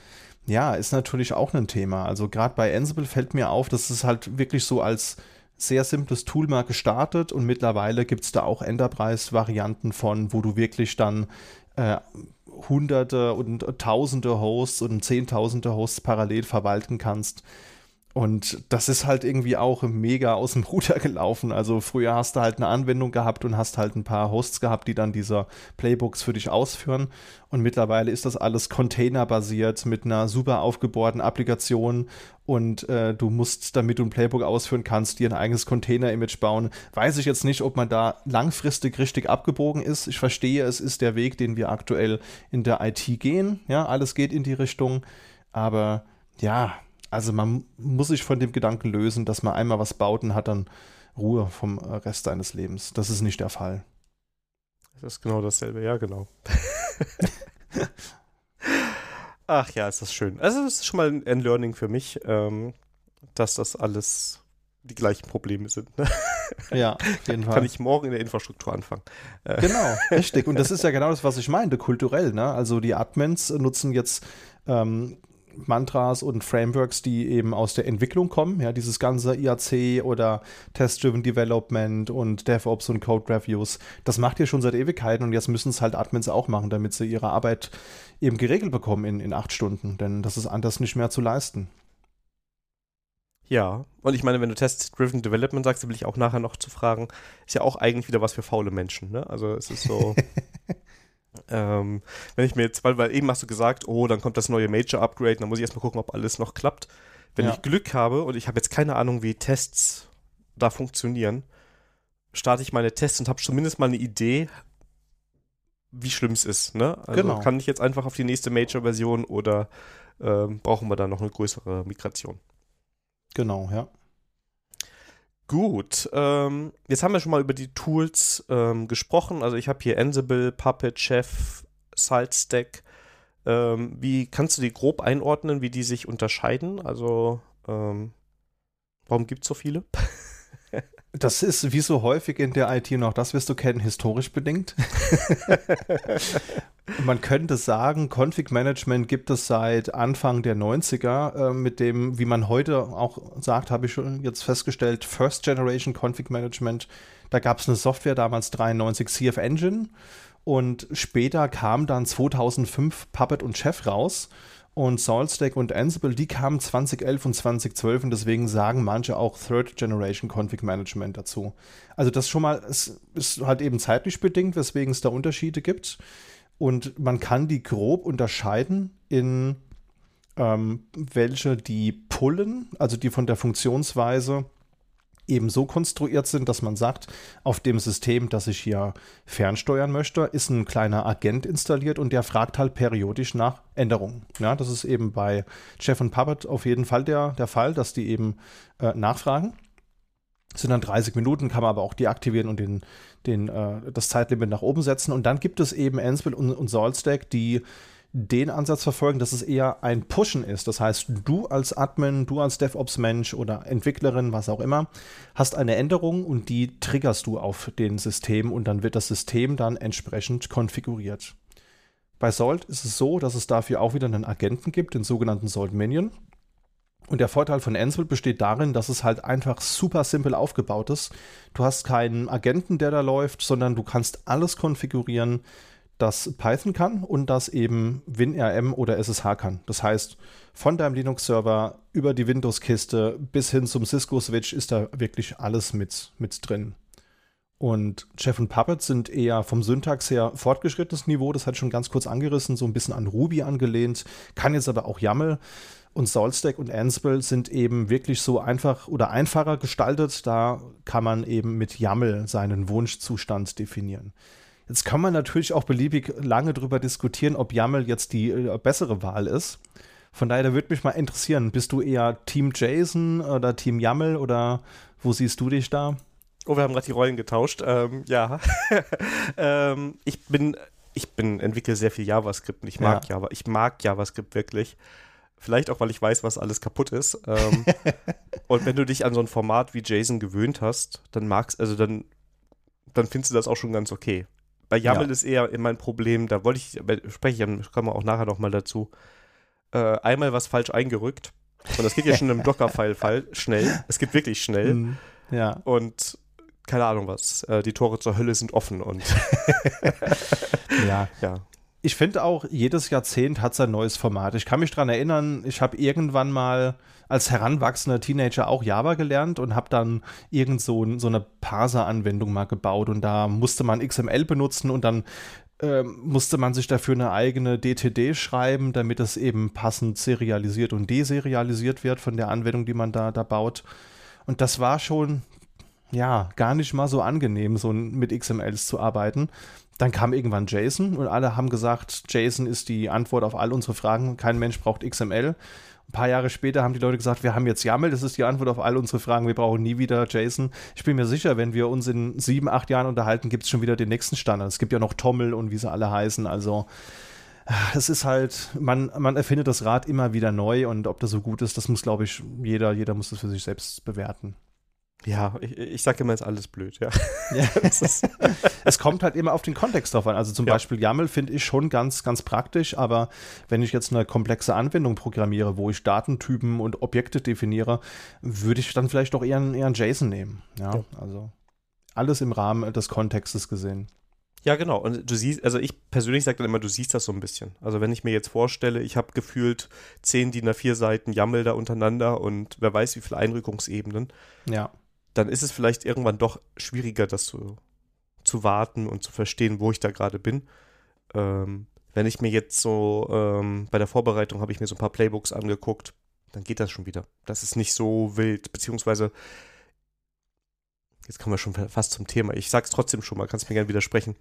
ja, ist natürlich auch ein Thema. Also gerade bei Ansible fällt mir auf, dass es halt wirklich so als sehr simples Tool mal gestartet und mittlerweile gibt es da auch Enterprise-Varianten von, wo du wirklich dann äh, hunderte und tausende Hosts und zehntausende Hosts parallel verwalten kannst. Und das ist halt irgendwie auch mega aus dem Ruder gelaufen. Also früher hast du halt eine Anwendung gehabt und hast halt ein paar Hosts gehabt, die dann diese Playbooks für dich ausführen. Und mittlerweile ist das alles containerbasiert mit einer super aufgebohrten Applikation. Und äh, du musst, damit du ein Playbook ausführen kannst, dir ein eigenes Container-Image bauen. Weiß ich jetzt nicht, ob man da langfristig richtig abgebogen ist. Ich verstehe, es ist der Weg, den wir aktuell in der IT gehen. Ja, alles geht in die Richtung. Aber ja, also man muss sich von dem Gedanken lösen, dass man einmal was baut und hat dann Ruhe vom Rest seines Lebens. Das ist nicht der Fall. Das ist genau dasselbe, ja, genau. Ach ja, ist das schön. Also, es ist schon mal ein Learning für mich, ähm, dass das alles die gleichen Probleme sind. Ne? Ja, auf jeden Fall. Kann ich morgen in der Infrastruktur anfangen. Äh. Genau, richtig. Und das ist ja genau das, was ich meinte, kulturell. Ne? Also die Admins nutzen jetzt ähm, Mantras und Frameworks, die eben aus der Entwicklung kommen. Ja, dieses ganze IAC oder Test-Driven Development und DevOps und Code Reviews, das macht ihr schon seit Ewigkeiten und jetzt müssen es halt Admins auch machen, damit sie ihre Arbeit eben geregelt bekommen in, in acht Stunden, denn das ist anders nicht mehr zu leisten. Ja, und ich meine, wenn du Test-Driven Development sagst, da will ich auch nachher noch zu fragen, ist ja auch eigentlich wieder was für faule Menschen, ne? Also es ist so. Ähm, wenn ich mir jetzt, weil, weil eben hast du gesagt, oh, dann kommt das neue Major-Upgrade, dann muss ich erstmal gucken, ob alles noch klappt. Wenn ja. ich Glück habe und ich habe jetzt keine Ahnung, wie Tests da funktionieren, starte ich meine Tests und habe zumindest mal eine Idee, wie schlimm es ist. Ne? Also genau. kann ich jetzt einfach auf die nächste Major-Version oder ähm, brauchen wir da noch eine größere Migration? Genau, ja. Gut, ähm, jetzt haben wir schon mal über die Tools ähm, gesprochen. Also ich habe hier Ansible, Puppet, Chef, SaltStack. Ähm, wie kannst du die grob einordnen, wie die sich unterscheiden? Also ähm, warum gibt es so viele? Das ist wie so häufig in der IT noch, das wirst du kennen, historisch bedingt. Man könnte sagen, Config Management gibt es seit Anfang der 90er, äh, mit dem, wie man heute auch sagt, habe ich schon jetzt festgestellt, First Generation Config Management. Da gab es eine Software damals 93 CF Engine und später kam dann 2005 Puppet und Chef raus und SaltStack und Ansible, die kamen 2011 und 2012 und deswegen sagen manche auch Third Generation Config Management dazu. Also das schon mal, es ist halt eben zeitlich bedingt, weswegen es da Unterschiede gibt. Und man kann die grob unterscheiden in ähm, welche die pullen, also die von der Funktionsweise eben so konstruiert sind, dass man sagt, auf dem System, das ich hier fernsteuern möchte, ist ein kleiner Agent installiert und der fragt halt periodisch nach Änderungen. Ja, das ist eben bei Chef und Puppet auf jeden Fall der, der Fall, dass die eben äh, nachfragen. Sind dann 30 Minuten, kann man aber auch deaktivieren und den, den, äh, das Zeitlimit nach oben setzen. Und dann gibt es eben Ansible und, und SaltStack, die den Ansatz verfolgen, dass es eher ein Pushen ist. Das heißt, du als Admin, du als DevOps-Mensch oder Entwicklerin, was auch immer, hast eine Änderung und die triggerst du auf den System und dann wird das System dann entsprechend konfiguriert. Bei Salt ist es so, dass es dafür auch wieder einen Agenten gibt, den sogenannten Salt Minion. Und der Vorteil von Ansible besteht darin, dass es halt einfach super simpel aufgebaut ist. Du hast keinen Agenten, der da läuft, sondern du kannst alles konfigurieren, das Python kann und das eben WinRM oder SSH kann. Das heißt, von deinem Linux-Server über die Windows-Kiste bis hin zum Cisco-Switch ist da wirklich alles mit, mit drin. Und Chef und Puppet sind eher vom Syntax her fortgeschrittenes Niveau, das hat schon ganz kurz angerissen, so ein bisschen an Ruby angelehnt, kann jetzt aber auch YAML. Und Solstack und Ansible sind eben wirklich so einfach oder einfacher gestaltet. Da kann man eben mit YAML seinen Wunschzustand definieren. Jetzt kann man natürlich auch beliebig lange darüber diskutieren, ob YAML jetzt die äh, bessere Wahl ist. Von daher würde mich mal interessieren, bist du eher Team JSON oder Team YAML oder wo siehst du dich da? Oh, wir haben gerade die Rollen getauscht. Ähm, ja. ähm, ich bin, ich bin, entwickle sehr viel JavaScript und ich mag ja. Java. Ich mag JavaScript wirklich. Vielleicht auch, weil ich weiß, was alles kaputt ist. Ähm, und wenn du dich an so ein Format wie JSON gewöhnt hast, dann magst, also dann, dann findest du das auch schon ganz okay. Bei YAML ja. ist eher mein Problem, da wollte ich, spreche ich, kommen wir auch nachher nochmal dazu, äh, einmal was falsch eingerückt. Und das geht ja schon im Docker-File schnell. Es geht wirklich schnell. Mm, ja. Und keine Ahnung was. Äh, die Tore zur Hölle sind offen und ja. ja. Ich finde auch, jedes Jahrzehnt hat sein neues Format. Ich kann mich daran erinnern, ich habe irgendwann mal als heranwachsender Teenager auch Java gelernt und habe dann irgend so, so eine Parser-Anwendung mal gebaut und da musste man XML benutzen und dann äh, musste man sich dafür eine eigene DTD schreiben, damit es eben passend serialisiert und deserialisiert wird von der Anwendung, die man da, da baut. Und das war schon, ja, gar nicht mal so angenehm, so mit XMLs zu arbeiten. Dann kam irgendwann JSON und alle haben gesagt, JSON ist die Antwort auf all unsere Fragen. Kein Mensch braucht XML. Ein paar Jahre später haben die Leute gesagt, wir haben jetzt YAML, das ist die Antwort auf all unsere Fragen, wir brauchen nie wieder JSON. Ich bin mir sicher, wenn wir uns in sieben, acht Jahren unterhalten, gibt es schon wieder den nächsten Standard. Es gibt ja noch Tommel und wie sie alle heißen. Also es ist halt, man, man erfindet das Rad immer wieder neu und ob das so gut ist, das muss, glaube ich, jeder, jeder muss das für sich selbst bewerten. Ja, ich, ich sage immer, ist alles blöd, ja. ja es kommt halt immer auf den Kontext drauf an. Also zum ja. Beispiel YAML finde ich schon ganz, ganz praktisch, aber wenn ich jetzt eine komplexe Anwendung programmiere, wo ich Datentypen und Objekte definiere, würde ich dann vielleicht doch eher, eher ein JSON nehmen. Ja, ja, also alles im Rahmen des Kontextes gesehen. Ja, genau. Und du siehst, also ich persönlich sage dann immer, du siehst das so ein bisschen. Also wenn ich mir jetzt vorstelle, ich habe gefühlt zehn DIN A4 Seiten YAML da untereinander und wer weiß wie viele Einrückungsebenen. Ja dann ist es vielleicht irgendwann doch schwieriger, das zu, zu warten und zu verstehen, wo ich da gerade bin. Ähm, wenn ich mir jetzt so, ähm, bei der Vorbereitung habe ich mir so ein paar Playbooks angeguckt, dann geht das schon wieder. Das ist nicht so wild, beziehungsweise jetzt kommen wir schon fast zum Thema. Ich sag's trotzdem schon mal, kannst mir gerne widersprechen.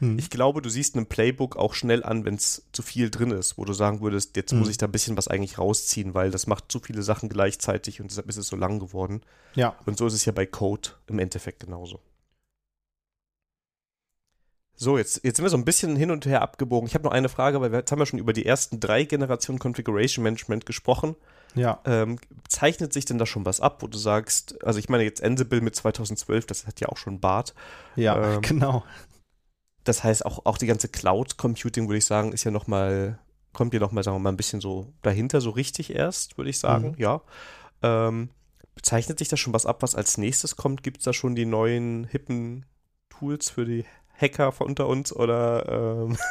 Hm. Ich glaube, du siehst einem Playbook auch schnell an, wenn es zu viel drin ist, wo du sagen würdest, jetzt hm. muss ich da ein bisschen was eigentlich rausziehen, weil das macht zu viele Sachen gleichzeitig und deshalb ist es so lang geworden. Ja. Und so ist es ja bei Code im Endeffekt genauso. So, jetzt, jetzt sind wir so ein bisschen hin und her abgebogen. Ich habe noch eine Frage, weil wir, jetzt haben wir schon über die ersten drei Generationen Configuration Management gesprochen. Ja. Ähm, zeichnet sich denn da schon was ab, wo du sagst, also ich meine jetzt Ansible mit 2012, das hat ja auch schon Bart. Ja, ähm, genau. Das heißt, auch, auch die ganze Cloud Computing, würde ich sagen, ist ja nochmal, kommt ja nochmal, sagen wir mal, ein bisschen so dahinter, so richtig erst, würde ich sagen, mhm. ja. Ähm, zeichnet sich da schon was ab, was als nächstes kommt? Gibt es da schon die neuen hippen Tools für die Hacker von unter uns oder ähm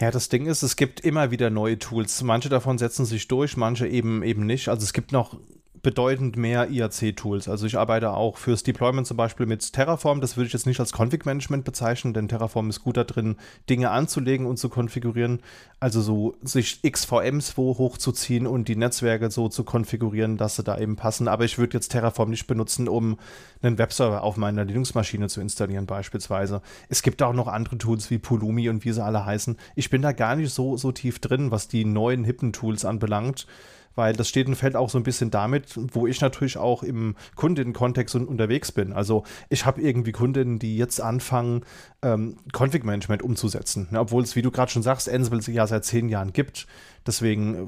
Ja, das Ding ist, es gibt immer wieder neue Tools. Manche davon setzen sich durch, manche eben eben nicht. Also es gibt noch bedeutend mehr IAC-Tools. Also ich arbeite auch fürs Deployment zum Beispiel mit Terraform. Das würde ich jetzt nicht als Config-Management bezeichnen, denn Terraform ist gut da drin, Dinge anzulegen und zu konfigurieren. Also so sich XVMs wo hochzuziehen und die Netzwerke so zu konfigurieren, dass sie da eben passen. Aber ich würde jetzt Terraform nicht benutzen, um einen Webserver auf meiner Linux-Maschine zu installieren beispielsweise. Es gibt auch noch andere Tools wie Pulumi und wie sie alle heißen. Ich bin da gar nicht so, so tief drin, was die neuen hippen Tools anbelangt weil das steht und fällt auch so ein bisschen damit, wo ich natürlich auch im Kundinnenkontext unterwegs bin. Also ich habe irgendwie Kundinnen, die jetzt anfangen, ähm, Config-Management umzusetzen, ne? obwohl es, wie du gerade schon sagst, Ansible ja seit zehn Jahren gibt. Deswegen äh,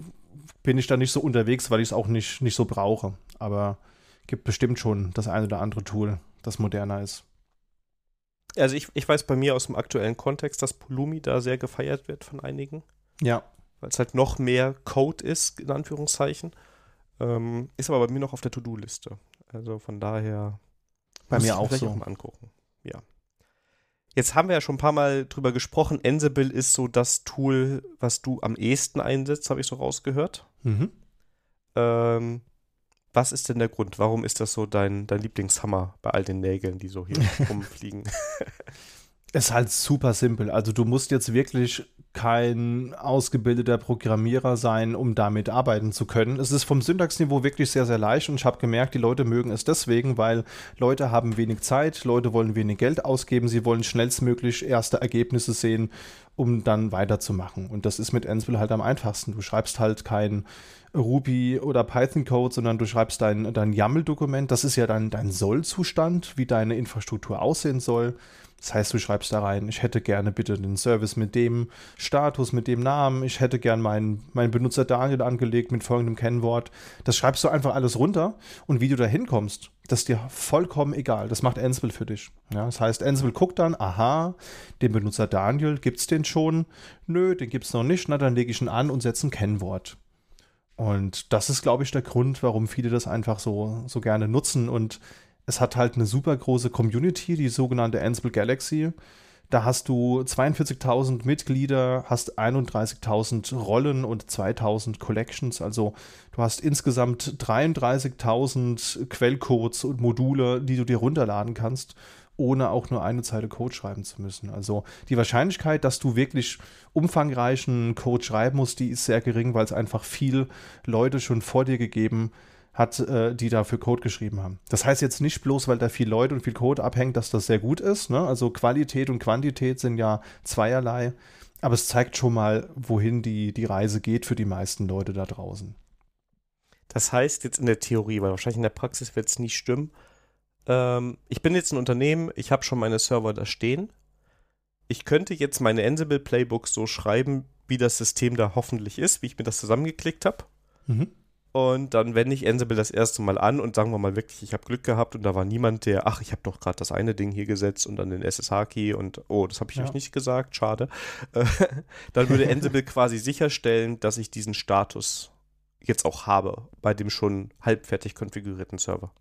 bin ich da nicht so unterwegs, weil ich es auch nicht, nicht so brauche. Aber gibt bestimmt schon das eine oder andere Tool, das moderner ist. Also ich, ich weiß bei mir aus dem aktuellen Kontext, dass Pulumi da sehr gefeiert wird von einigen. Ja weil es halt noch mehr Code ist, in Anführungszeichen. Ähm, ist aber bei mir noch auf der To-Do-Liste. Also von daher. Bei mir auch so. Auch mal angucken. Ja. Jetzt haben wir ja schon ein paar Mal drüber gesprochen. Ansible ist so das Tool, was du am ehesten einsetzt, habe ich so rausgehört. Mhm. Ähm, was ist denn der Grund? Warum ist das so dein, dein Lieblingshammer bei all den Nägeln, die so hier rumfliegen? Es ist halt super simpel. Also du musst jetzt wirklich kein ausgebildeter Programmierer sein, um damit arbeiten zu können. Es ist vom Syntaxniveau wirklich sehr, sehr leicht und ich habe gemerkt, die Leute mögen es deswegen, weil Leute haben wenig Zeit, Leute wollen wenig Geld ausgeben, sie wollen schnellstmöglich erste Ergebnisse sehen, um dann weiterzumachen. Und das ist mit Ansible halt am einfachsten. Du schreibst halt kein Ruby oder Python-Code, sondern du schreibst dein, dein YAML-Dokument. Das ist ja dann dein Soll-Zustand, wie deine Infrastruktur aussehen soll. Das heißt, du schreibst da rein, ich hätte gerne bitte den Service mit dem Status, mit dem Namen, ich hätte gerne meinen, meinen Benutzer Daniel angelegt mit folgendem Kennwort. Das schreibst du einfach alles runter und wie du da hinkommst, das ist dir vollkommen egal. Das macht Ansible für dich. Ja, das heißt, Ansible guckt dann, aha, den Benutzer Daniel, gibt es den schon? Nö, den gibt es noch nicht. Na, dann lege ich ihn an und setze ein Kennwort. Und das ist, glaube ich, der Grund, warum viele das einfach so, so gerne nutzen und es hat halt eine super große Community, die sogenannte Ansible Galaxy. Da hast du 42.000 Mitglieder, hast 31.000 Rollen und 2.000 Collections. Also du hast insgesamt 33.000 Quellcodes und Module, die du dir runterladen kannst, ohne auch nur eine Zeile Code schreiben zu müssen. Also die Wahrscheinlichkeit, dass du wirklich umfangreichen Code schreiben musst, die ist sehr gering, weil es einfach viel Leute schon vor dir gegeben hat hat, äh, die dafür Code geschrieben haben. Das heißt jetzt nicht bloß, weil da viel Leute und viel Code abhängt, dass das sehr gut ist. Ne? Also Qualität und Quantität sind ja zweierlei. Aber es zeigt schon mal, wohin die, die Reise geht für die meisten Leute da draußen. Das heißt jetzt in der Theorie, weil wahrscheinlich in der Praxis wird es nicht stimmen. Ähm, ich bin jetzt ein Unternehmen, ich habe schon meine Server da stehen. Ich könnte jetzt meine Ansible Playbooks so schreiben, wie das System da hoffentlich ist, wie ich mir das zusammengeklickt habe. Mhm. Und dann wende ich Ansible das erste Mal an und sagen wir mal wirklich, ich habe Glück gehabt und da war niemand, der, ach, ich habe doch gerade das eine Ding hier gesetzt und dann den SSH-Key und, oh, das habe ich ja. euch nicht gesagt, schade. dann würde Ansible quasi sicherstellen, dass ich diesen Status jetzt auch habe bei dem schon halbfertig konfigurierten Server.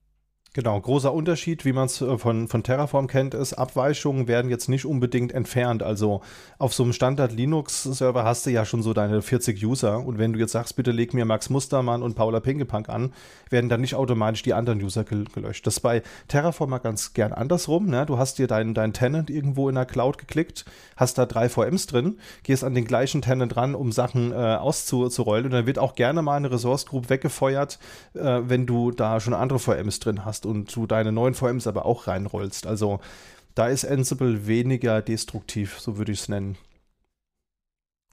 Genau, großer Unterschied, wie man es äh, von, von Terraform kennt, ist, Abweichungen werden jetzt nicht unbedingt entfernt. Also auf so einem Standard-Linux-Server hast du ja schon so deine 40 User und wenn du jetzt sagst, bitte leg mir Max Mustermann und Paula Pinkepunk an, werden dann nicht automatisch die anderen User gelöscht. Das ist bei Terraform mal ganz gern andersrum. Ne? Du hast dir deinen dein Tenant irgendwo in der Cloud geklickt, hast da drei VMs drin, gehst an den gleichen Tenant ran, um Sachen äh, auszurollen und dann wird auch gerne mal eine Resource Group weggefeuert, äh, wenn du da schon andere VMs drin hast und du deine neuen VMs aber auch reinrollst. Also da ist Ansible weniger destruktiv, so würde ich es nennen.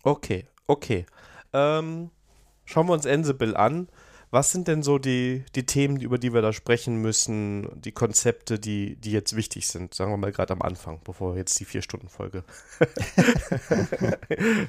Okay, okay. Ähm, schauen wir uns Ansible an. Was sind denn so die, die Themen, über die wir da sprechen müssen, die Konzepte, die, die jetzt wichtig sind? Sagen wir mal gerade am Anfang, bevor wir jetzt die Vier-Stunden-Folge.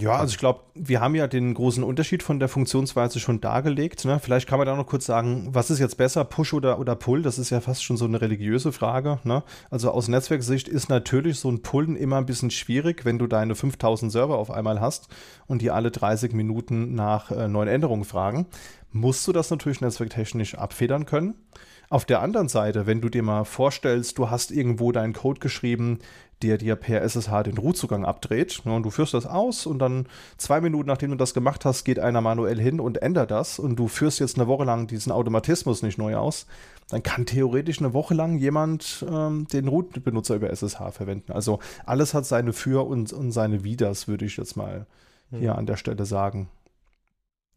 Ja, also ich glaube, wir haben ja den großen Unterschied von der Funktionsweise schon dargelegt. Ne? Vielleicht kann man da noch kurz sagen, was ist jetzt besser, Push oder, oder Pull? Das ist ja fast schon so eine religiöse Frage. Ne? Also aus Netzwerksicht ist natürlich so ein Pullen immer ein bisschen schwierig, wenn du deine 5000 Server auf einmal hast und die alle 30 Minuten nach äh, neuen Änderungen fragen. Musst du das natürlich netzwerktechnisch abfedern können. Auf der anderen Seite, wenn du dir mal vorstellst, du hast irgendwo deinen Code geschrieben, der dir per SSH den Rootzugang abdreht. und du führst das aus und dann zwei Minuten nachdem du das gemacht hast, geht einer manuell hin und ändert das und du führst jetzt eine Woche lang diesen Automatismus nicht neu aus, dann kann theoretisch eine Woche lang jemand ähm, den Root-Benutzer über SSH verwenden. Also alles hat seine Für- und, und seine Widers, würde ich jetzt mal hm. hier an der Stelle sagen.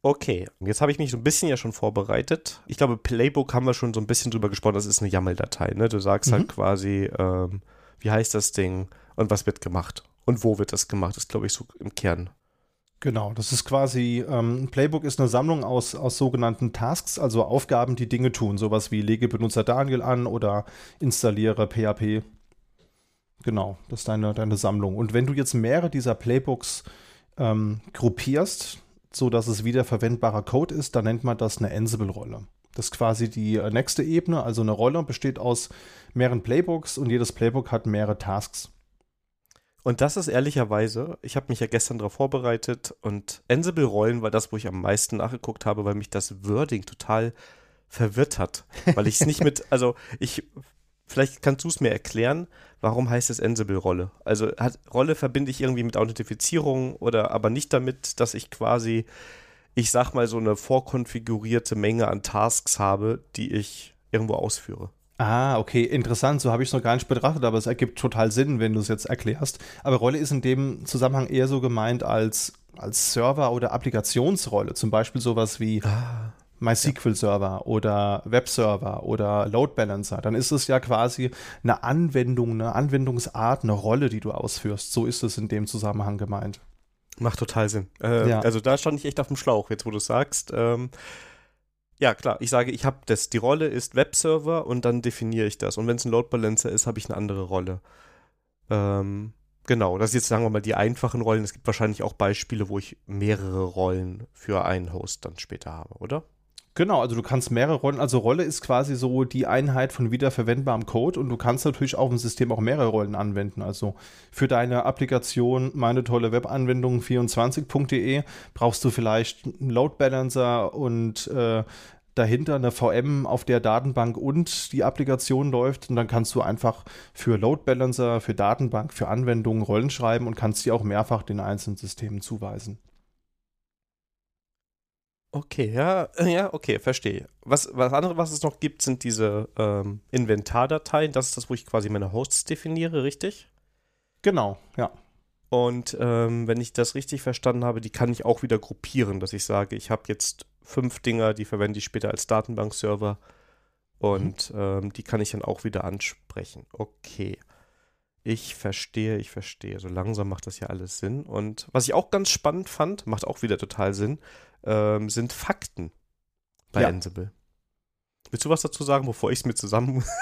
Okay, jetzt habe ich mich so ein bisschen ja schon vorbereitet. Ich glaube, Playbook haben wir schon so ein bisschen drüber gesprochen. Das ist eine YAML-Datei. Ne? Du sagst halt mhm. halt quasi, ähm, wie heißt das Ding und was wird gemacht und wo wird das gemacht, ist glaube ich so im Kern. Genau, das ist quasi, ähm, Playbook ist eine Sammlung aus, aus sogenannten Tasks, also Aufgaben, die Dinge tun. Sowas wie lege Benutzer Daniel an oder installiere PHP. Genau, das ist deine, deine Sammlung. Und wenn du jetzt mehrere dieser Playbooks ähm, gruppierst, so dass es wiederverwendbarer Code ist, dann nennt man das eine Ansible-Rolle. Das ist quasi die äh, nächste Ebene. Also eine Rolle besteht aus mehreren Playbooks und jedes Playbook hat mehrere Tasks. Und das ist ehrlicherweise, ich habe mich ja gestern darauf vorbereitet und Ansible-Rollen war das, wo ich am meisten nachgeguckt habe, weil mich das Wording total verwirrt hat. Weil ich es nicht mit, also ich, vielleicht kannst du es mir erklären, warum heißt es Ansible-Rolle? Also hat, Rolle verbinde ich irgendwie mit Authentifizierung oder aber nicht damit, dass ich quasi, ich sag mal, so eine vorkonfigurierte Menge an Tasks habe, die ich irgendwo ausführe. Ah, okay, interessant. So habe ich es noch gar nicht betrachtet, aber es ergibt total Sinn, wenn du es jetzt erklärst. Aber Rolle ist in dem Zusammenhang eher so gemeint als, als Server- oder Applikationsrolle. Zum Beispiel sowas wie ah, MySQL-Server ja. oder Webserver oder Load Balancer. Dann ist es ja quasi eine Anwendung, eine Anwendungsart, eine Rolle, die du ausführst. So ist es in dem Zusammenhang gemeint. Macht total Sinn. Äh, ja. Also da stand ich echt auf dem Schlauch, jetzt wo du es sagst. Ähm, ja, klar. Ich sage, ich habe das. Die Rolle ist Webserver und dann definiere ich das. Und wenn es ein Load Balancer ist, habe ich eine andere Rolle. Ähm, genau. Das ist jetzt, sagen wir mal, die einfachen Rollen. Es gibt wahrscheinlich auch Beispiele, wo ich mehrere Rollen für einen Host dann später habe, oder? Genau, also du kannst mehrere Rollen, also Rolle ist quasi so die Einheit von wiederverwendbarem Code und du kannst natürlich auf dem System auch mehrere Rollen anwenden. Also für deine Applikation meine tolle Webanwendung 24.de brauchst du vielleicht einen Load Balancer und äh, dahinter eine VM, auf der Datenbank und die Applikation läuft. Und dann kannst du einfach für Load Balancer, für Datenbank, für Anwendungen Rollen schreiben und kannst die auch mehrfach den einzelnen Systemen zuweisen. Okay, ja, ja, okay, verstehe. Was, was andere, was es noch gibt, sind diese ähm, Inventardateien. Das ist das, wo ich quasi meine Hosts definiere, richtig? Genau, ja. Und ähm, wenn ich das richtig verstanden habe, die kann ich auch wieder gruppieren, dass ich sage, ich habe jetzt fünf Dinger, die verwende ich später als Datenbankserver und mhm. ähm, die kann ich dann auch wieder ansprechen. Okay. Ich verstehe, ich verstehe. So langsam macht das ja alles Sinn. Und was ich auch ganz spannend fand, macht auch wieder total Sinn, ähm, sind Fakten bei ja. Ansible. Willst du was dazu sagen, bevor ich es mir zusammen?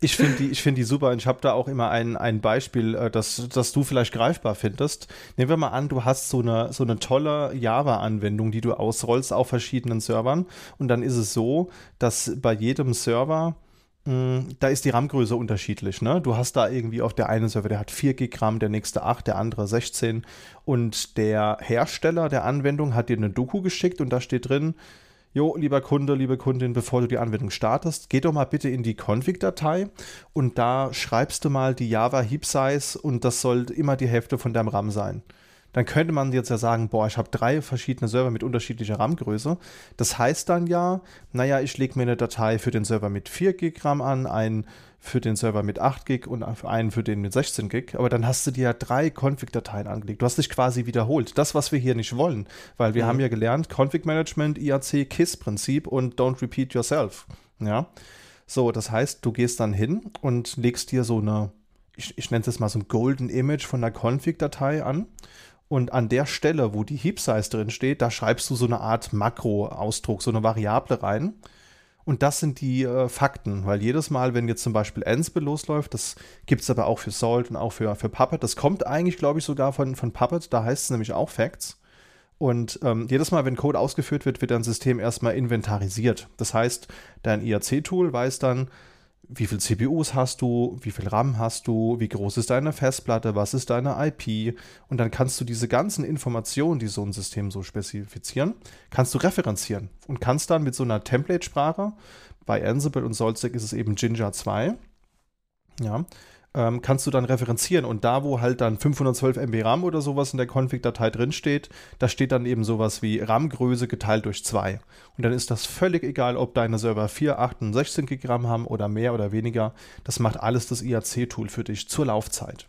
Ich finde die, find die super und ich habe da auch immer ein, ein Beispiel, äh, das, das du vielleicht greifbar findest. Nehmen wir mal an, du hast so eine, so eine tolle Java-Anwendung, die du ausrollst auf verschiedenen Servern und dann ist es so, dass bei jedem Server da ist die RAM-Größe unterschiedlich. Ne? Du hast da irgendwie auf der einen Server, der hat 4 GB RAM, der nächste 8, der andere 16. Und der Hersteller der Anwendung hat dir eine Doku geschickt und da steht drin, Jo, lieber Kunde, liebe Kundin, bevor du die Anwendung startest, geh doch mal bitte in die Config-Datei und da schreibst du mal die Java Heap Size und das soll immer die Hälfte von deinem RAM sein dann könnte man jetzt ja sagen, boah, ich habe drei verschiedene Server mit unterschiedlicher RAM-Größe. Das heißt dann ja, naja, ich lege mir eine Datei für den Server mit 4 Gig RAM an, einen für den Server mit 8 Gig und einen für den mit 16 Gig. Aber dann hast du dir ja drei Config-Dateien angelegt. Du hast dich quasi wiederholt. Das, was wir hier nicht wollen. Weil wir mhm. haben ja gelernt, Config-Management, IAC, KISS-Prinzip und Don't Repeat Yourself. Ja. So, das heißt, du gehst dann hin und legst dir so eine, ich, ich nenne es mal so ein Golden Image von der Config-Datei an und an der Stelle, wo die Heap Size drin steht, da schreibst du so eine Art Makro-Ausdruck, so eine Variable rein. Und das sind die äh, Fakten, weil jedes Mal, wenn jetzt zum Beispiel Ansible losläuft, das gibt es aber auch für Salt und auch für, für Puppet, das kommt eigentlich, glaube ich, sogar von, von Puppet, da heißt es nämlich auch Facts. Und ähm, jedes Mal, wenn Code ausgeführt wird, wird dein System erstmal inventarisiert. Das heißt, dein IAC-Tool weiß dann, wie viel CPUs hast du, wie viel RAM hast du, wie groß ist deine Festplatte, was ist deine IP und dann kannst du diese ganzen Informationen, die so ein System so spezifizieren, kannst du referenzieren und kannst dann mit so einer Template-Sprache, bei Ansible und Solstic ist es eben Ginger 2, ja, ähm, kannst du dann referenzieren. Und da, wo halt dann 512 MB RAM oder sowas in der Config-Datei drinsteht, da steht dann eben sowas wie RAM-Größe geteilt durch 2. Und dann ist das völlig egal, ob deine Server 4, 8 und 16 GB haben oder mehr oder weniger. Das macht alles das IAC-Tool für dich zur Laufzeit.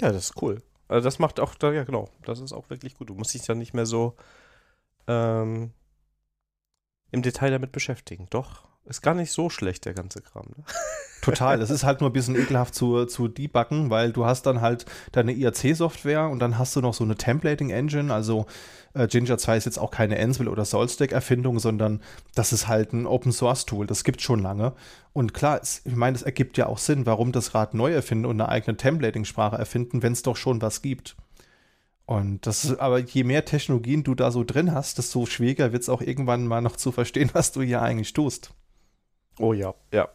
Ja, das ist cool. Also das macht auch, ja genau, das ist auch wirklich gut. Du musst dich dann nicht mehr so ähm, im Detail damit beschäftigen. Doch, ist gar nicht so schlecht, der ganze Kram. Ne? Total. Es ist halt nur ein bisschen ekelhaft zu, zu debuggen, weil du hast dann halt deine IAC-Software und dann hast du noch so eine Templating-Engine. Also äh, Ginger 2 ist jetzt auch keine Ansible oder Solstack-Erfindung, sondern das ist halt ein Open-Source-Tool. Das gibt schon lange. Und klar, es, ich meine, es ergibt ja auch Sinn, warum das Rad neu erfinden und eine eigene Templating-Sprache erfinden, wenn es doch schon was gibt. Und das aber je mehr Technologien du da so drin hast, desto schwieriger wird es auch irgendwann mal noch zu verstehen, was du hier eigentlich tust. Oh ja, ja.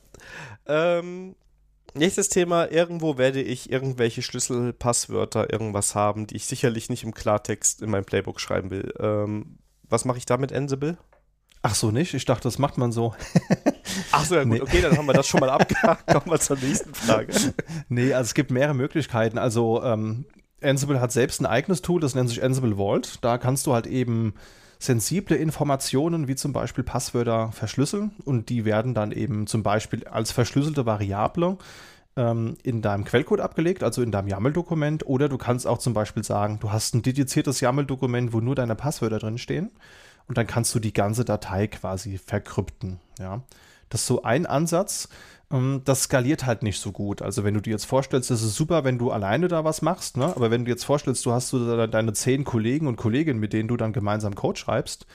Ähm, Nächstes Thema, irgendwo werde ich irgendwelche Schlüssel, Passwörter, irgendwas haben, die ich sicherlich nicht im Klartext in mein Playbook schreiben will. Ähm, was mache ich da mit Ansible? Ach so, nicht? Ich dachte, das macht man so. Ach so, ja gut, nee. okay, dann haben wir das schon mal abgehakt. Kommen wir zur nächsten Frage. Nee, also es gibt mehrere Möglichkeiten. Also ähm, Ansible hat selbst ein eigenes Tool, das nennt sich Ansible Vault. Da kannst du halt eben sensible Informationen wie zum Beispiel Passwörter verschlüsseln und die werden dann eben zum Beispiel als verschlüsselte Variable ähm, in deinem Quellcode abgelegt, also in deinem YAML-Dokument oder du kannst auch zum Beispiel sagen, du hast ein dediziertes YAML-Dokument, wo nur deine Passwörter drin stehen und dann kannst du die ganze Datei quasi verkrypten. Ja. Das ist so ein Ansatz. Ähm, das skaliert halt nicht so gut. Also wenn du dir jetzt vorstellst, das ist super, wenn du alleine da was machst, ne? aber wenn du jetzt vorstellst, du hast so deine zehn Kollegen und Kolleginnen, mit denen du dann gemeinsam Code schreibst,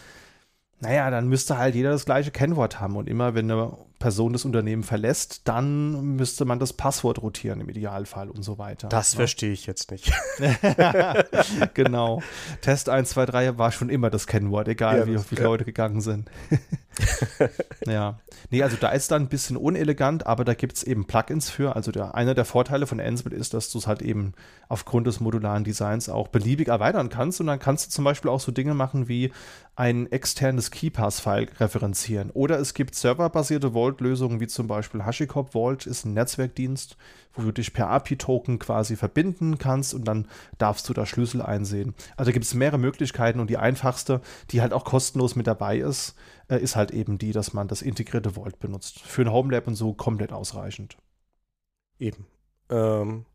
naja, dann müsste halt jeder das gleiche Kennwort haben. Und immer, wenn eine Person das Unternehmen verlässt, dann müsste man das Passwort rotieren im Idealfall und so weiter. Das ne? verstehe ich jetzt nicht. genau. Test 1, 2, 3 war schon immer das Kennwort, egal ja, wie viele ja. Leute gegangen sind. ja. Nee, also da ist dann ein bisschen unelegant, aber da gibt es eben Plugins für. Also der, einer der Vorteile von Ansible ist, dass du es halt eben aufgrund des modularen Designs auch beliebig erweitern kannst. Und dann kannst du zum Beispiel auch so Dinge machen wie ein externes KeyPass-File referenzieren. Oder es gibt serverbasierte Vault-Lösungen, wie zum Beispiel HashiCorp Vault ist ein Netzwerkdienst, wo du dich per API-Token quasi verbinden kannst und dann darfst du da Schlüssel einsehen. Also gibt es mehrere Möglichkeiten und die einfachste, die halt auch kostenlos mit dabei ist, äh, ist halt eben die, dass man das integrierte Vault benutzt. Für ein Homelab und so komplett ausreichend. Eben. Ähm,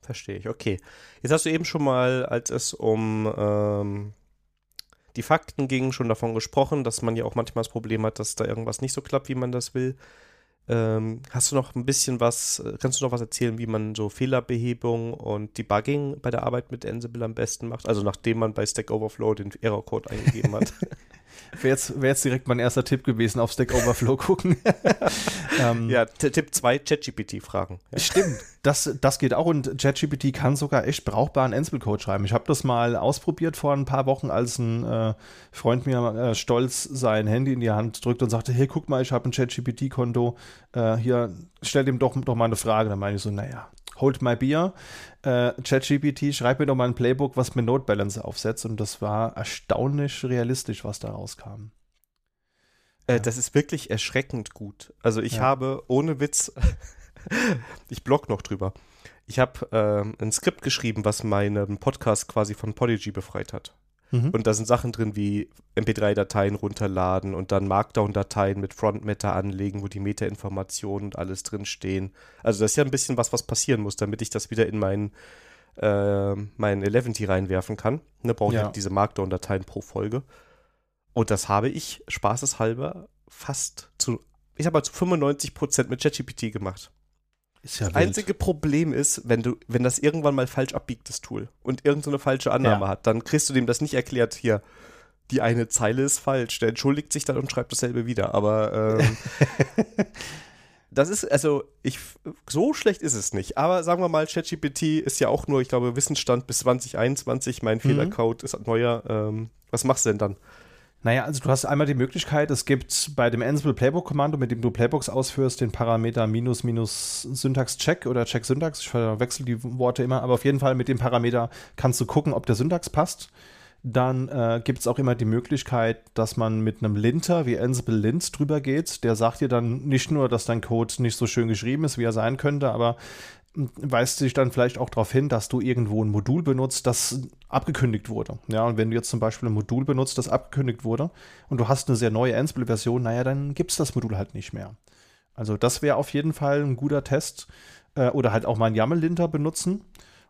verstehe ich. Okay. Jetzt hast du eben schon mal, als es um ähm die Fakten gingen schon davon gesprochen, dass man ja auch manchmal das Problem hat, dass da irgendwas nicht so klappt, wie man das will. Ähm, hast du noch ein bisschen was, äh, kannst du noch was erzählen, wie man so Fehlerbehebung und Debugging bei der Arbeit mit Ansible am besten macht? Also nachdem man bei Stack Overflow den Error-Code eingegeben hat. Wäre jetzt, wär jetzt direkt mein erster Tipp gewesen, auf Stack Overflow gucken. ähm, ja, Tipp 2, ChatGPT fragen. Ja. Stimmt, das, das geht auch und ChatGPT kann sogar echt brauchbaren Ansible-Code schreiben. Ich habe das mal ausprobiert vor ein paar Wochen, als ein äh, Freund mir äh, stolz sein Handy in die Hand drückt und sagte, hey, guck mal, ich habe ein ChatGPT-Konto, äh, hier, stell dem doch, doch mal eine Frage. Dann meine ich so, naja, hold my beer. Äh, ChatGPT, schreib mir doch mal ein Playbook, was mit Node Balancer aufsetzt. Und das war erstaunlich realistisch, was da rauskam. Äh, ja. Das ist wirklich erschreckend gut. Also ich ja. habe ohne Witz, ich blog noch drüber. Ich habe äh, ein Skript geschrieben, was meinen Podcast quasi von Podigy befreit hat. Mhm. Und da sind Sachen drin wie MP3-Dateien runterladen und dann Markdown-Dateien mit Front-Meta anlegen, wo die Meta-Informationen und alles drin stehen. Also das ist ja ein bisschen was, was passieren muss, damit ich das wieder in meinen äh, mein Eleventy reinwerfen kann. Ne, brauche ich ja. halt diese Markdown-Dateien pro Folge. Und das habe ich spaßeshalber fast zu, ich habe mal zu 95% mit ChatGPT gemacht. Ist ja das wild. einzige Problem ist, wenn du, wenn das irgendwann mal falsch abbiegt, das Tool, und irgendeine so falsche Annahme ja. hat, dann kriegst du dem das nicht erklärt, hier, die eine Zeile ist falsch. Der entschuldigt sich dann und schreibt dasselbe wieder. Aber ähm, das ist, also, ich, so schlecht ist es nicht. Aber sagen wir mal, ChatGPT ist ja auch nur, ich glaube, Wissensstand bis 2021. Mein mhm. Fehlercode ist neuer. Ähm, was machst du denn dann? Naja, also du hast einmal die Möglichkeit, es gibt bei dem Ansible Playbook-Kommando, mit dem du Playbooks ausführst, den Parameter minus minus Syntax-Check oder Check-Syntax. Ich verwechsel die Worte immer, aber auf jeden Fall mit dem Parameter kannst du gucken, ob der Syntax passt. Dann äh, gibt es auch immer die Möglichkeit, dass man mit einem Linter wie Ansible Lint drüber geht. Der sagt dir dann nicht nur, dass dein Code nicht so schön geschrieben ist, wie er sein könnte, aber weist sich dann vielleicht auch darauf hin, dass du irgendwo ein Modul benutzt, das abgekündigt wurde. Ja, und wenn du jetzt zum Beispiel ein Modul benutzt, das abgekündigt wurde und du hast eine sehr neue Ansible-Version, naja, dann gibt es das Modul halt nicht mehr. Also das wäre auf jeden Fall ein guter Test. Äh, oder halt auch mal einen YAML-Linter benutzen.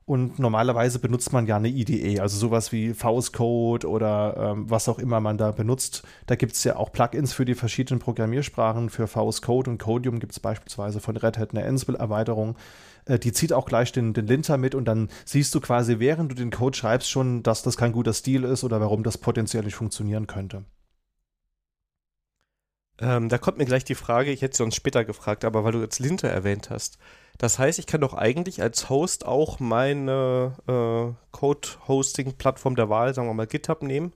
Und normalerweise benutzt man ja eine IDE, also sowas wie VS Code oder ähm, was auch immer man da benutzt. Da gibt es ja auch Plugins für die verschiedenen Programmiersprachen. Für VS Code und Codium gibt es beispielsweise von Red Hat eine Ansible-Erweiterung. Äh, die zieht auch gleich den, den Linter mit und dann siehst du quasi, während du den Code schreibst, schon, dass das kein guter Stil ist oder warum das potenziell nicht funktionieren könnte. Ähm, da kommt mir gleich die Frage, ich hätte sie uns später gefragt, aber weil du jetzt Linter erwähnt hast. Das heißt, ich kann doch eigentlich als Host auch meine äh, Code-Hosting-Plattform der Wahl, sagen wir mal GitHub, nehmen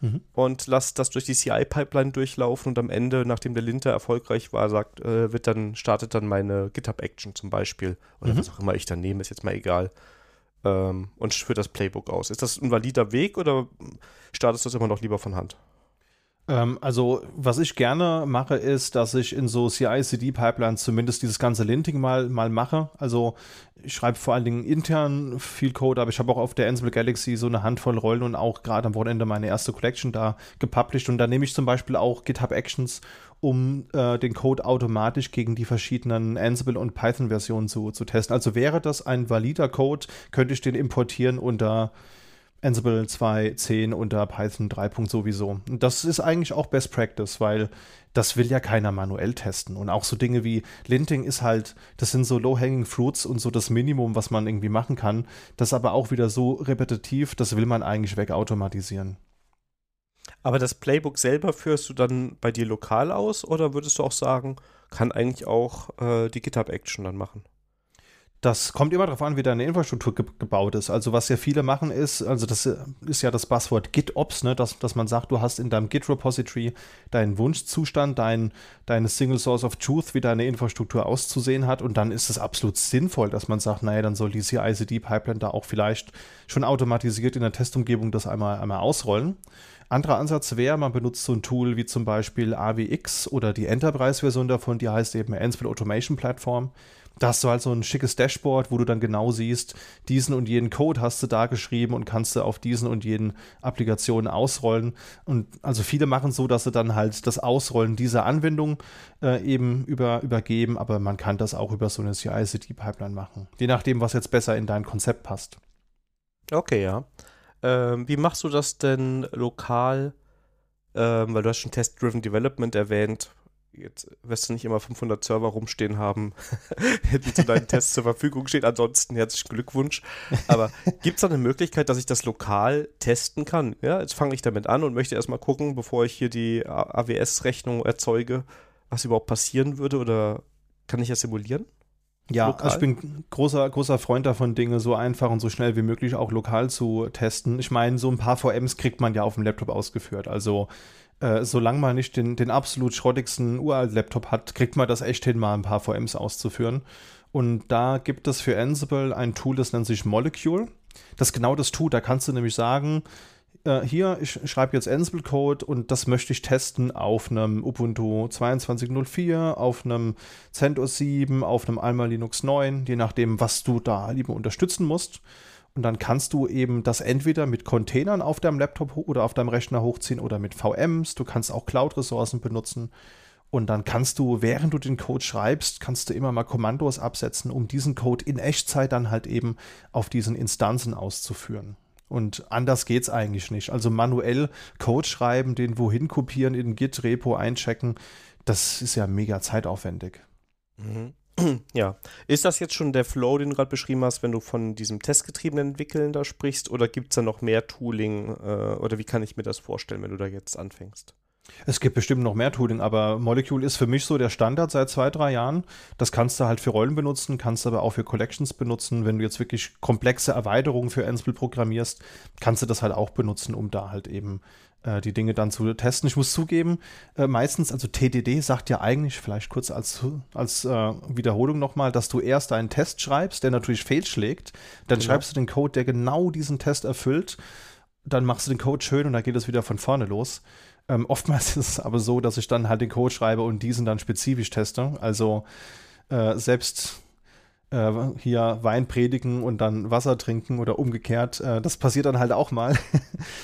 mhm. und lasse das durch die CI-Pipeline durchlaufen und am Ende, nachdem der Linter erfolgreich war, sagt, äh, wird dann, startet dann meine GitHub-Action zum Beispiel. Oder mhm. was auch immer ich dann nehme, ist jetzt mal egal. Ähm, und führt das Playbook aus. Ist das ein valider Weg oder startest du das immer noch lieber von Hand? Ähm, also, was ich gerne mache, ist, dass ich in so CI-CD-Pipelines zumindest dieses ganze Linting mal, mal mache. Also, ich schreibe vor allen Dingen intern viel Code, aber ich habe auch auf der Ansible Galaxy so eine Handvoll Rollen und auch gerade am Wochenende meine erste Collection da gepublished. Und da nehme ich zum Beispiel auch GitHub Actions, um äh, den Code automatisch gegen die verschiedenen Ansible und Python-Versionen zu, zu testen. Also wäre das ein valider Code, könnte ich den importieren unter Ansible 2.10 unter Python 3. sowieso. Und das ist eigentlich auch Best Practice, weil das will ja keiner manuell testen. Und auch so Dinge wie Linting ist halt, das sind so Low-Hanging Fruits und so das Minimum, was man irgendwie machen kann. Das aber auch wieder so repetitiv, das will man eigentlich wegautomatisieren. Aber das Playbook selber führst du dann bei dir lokal aus oder würdest du auch sagen, kann eigentlich auch äh, die GitHub-Action dann machen? Das kommt immer darauf an, wie deine Infrastruktur ge gebaut ist. Also was ja viele machen ist, also das äh, ist ja das Passwort GitOps, ne, dass, dass man sagt, du hast in deinem Git-Repository deinen Wunschzustand, dein, deine Single Source of Truth, wie deine Infrastruktur auszusehen hat und dann ist es absolut sinnvoll, dass man sagt, naja, dann soll die CI-CD-Pipeline da auch vielleicht schon automatisiert in der Testumgebung das einmal, einmal ausrollen. Anderer Ansatz wäre, man benutzt so ein Tool wie zum Beispiel AWX oder die Enterprise-Version davon, die heißt eben Ansible Automation Platform da hast du halt so ein schickes Dashboard, wo du dann genau siehst, diesen und jenen Code hast du da geschrieben und kannst du auf diesen und jenen Applikationen ausrollen. Und also viele machen so, dass sie dann halt das Ausrollen dieser Anwendung äh, eben über, übergeben, aber man kann das auch über so eine CI-CD-Pipeline machen. Je nachdem, was jetzt besser in dein Konzept passt. Okay, ja. Ähm, wie machst du das denn lokal? Ähm, weil du hast schon Test-Driven Development erwähnt jetzt wirst du nicht immer 500 Server rumstehen haben, die zu deinen Tests zur Verfügung stehen. Ansonsten herzlichen Glückwunsch. Aber gibt es da eine Möglichkeit, dass ich das lokal testen kann? Ja, jetzt fange ich damit an und möchte erstmal gucken, bevor ich hier die AWS-Rechnung erzeuge, was überhaupt passieren würde oder kann ich das simulieren? Ja, also ich bin großer, großer Freund davon, Dinge so einfach und so schnell wie möglich auch lokal zu testen. Ich meine, so ein paar VMs kriegt man ja auf dem Laptop ausgeführt. Also äh, solange man nicht den, den absolut schrottigsten Uralt-Laptop hat, kriegt man das echt hin, mal ein paar VMs auszuführen. Und da gibt es für Ansible ein Tool, das nennt sich Molecule. Das genau das tut. Da kannst du nämlich sagen, äh, hier, ich schreibe jetzt Ansible-Code und das möchte ich testen auf einem Ubuntu 22.04, auf einem CentOS 7, auf einem Alma Linux 9, je nachdem, was du da lieber unterstützen musst. Und dann kannst du eben das entweder mit Containern auf deinem Laptop oder auf deinem Rechner hochziehen oder mit VMs. Du kannst auch Cloud-Ressourcen benutzen. Und dann kannst du, während du den Code schreibst, kannst du immer mal Kommandos absetzen, um diesen Code in Echtzeit dann halt eben auf diesen Instanzen auszuführen. Und anders geht's eigentlich nicht. Also manuell Code schreiben, den wohin kopieren, in Git-Repo einchecken, das ist ja mega zeitaufwendig. Mhm. Ja. Ist das jetzt schon der Flow, den du gerade beschrieben hast, wenn du von diesem testgetriebenen Entwickeln da sprichst? Oder gibt es da noch mehr Tooling? Äh, oder wie kann ich mir das vorstellen, wenn du da jetzt anfängst? Es gibt bestimmt noch mehr Tooling, aber Molecule ist für mich so der Standard seit zwei, drei Jahren. Das kannst du halt für Rollen benutzen, kannst aber auch für Collections benutzen. Wenn du jetzt wirklich komplexe Erweiterungen für Ansible programmierst, kannst du das halt auch benutzen, um da halt eben äh, die Dinge dann zu testen. Ich muss zugeben, äh, meistens, also TDD sagt ja eigentlich, vielleicht kurz als, als äh, Wiederholung nochmal, dass du erst einen Test schreibst, der natürlich fehlschlägt. Dann genau. schreibst du den Code, der genau diesen Test erfüllt. Dann machst du den Code schön und dann geht es wieder von vorne los. Ähm, oftmals ist es aber so, dass ich dann halt den Code schreibe und diesen dann spezifisch teste. Also äh, selbst äh, hier Wein predigen und dann Wasser trinken oder umgekehrt. Äh, das passiert dann halt auch mal.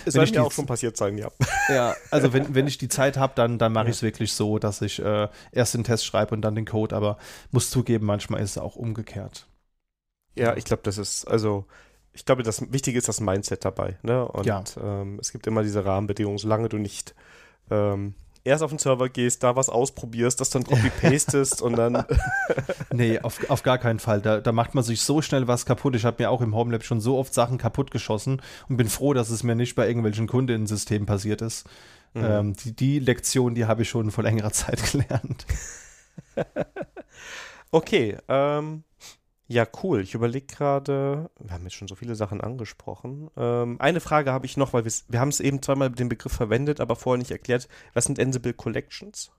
Es soll mir auch schon passiert sein, ja. Ja, also wenn, wenn ich die Zeit habe, dann, dann mache ja. ich es wirklich so, dass ich äh, erst den Test schreibe und dann den Code, aber muss zugeben, manchmal ist es auch umgekehrt. Ja, ich glaube, das ist, also ich glaube, das Wichtige ist das Mindset dabei. Ne? Und ja. ähm, es gibt immer diese Rahmenbedingungen, solange du nicht ähm, erst auf den Server gehst, da was ausprobierst, das dann copy-pastest und dann. nee, auf, auf gar keinen Fall. Da, da macht man sich so schnell was kaputt. Ich habe mir auch im Homelab schon so oft Sachen kaputt geschossen und bin froh, dass es mir nicht bei irgendwelchen Kundensystemen passiert ist. Mhm. Ähm, die, die Lektion, die habe ich schon vor längerer Zeit gelernt. okay, ähm, Ja, cool. Ich überlege gerade, wir haben jetzt schon so viele Sachen angesprochen. Ähm, eine Frage habe ich noch, weil wir haben es eben zweimal den Begriff verwendet, aber vorher nicht erklärt. Was sind Ansible Collections?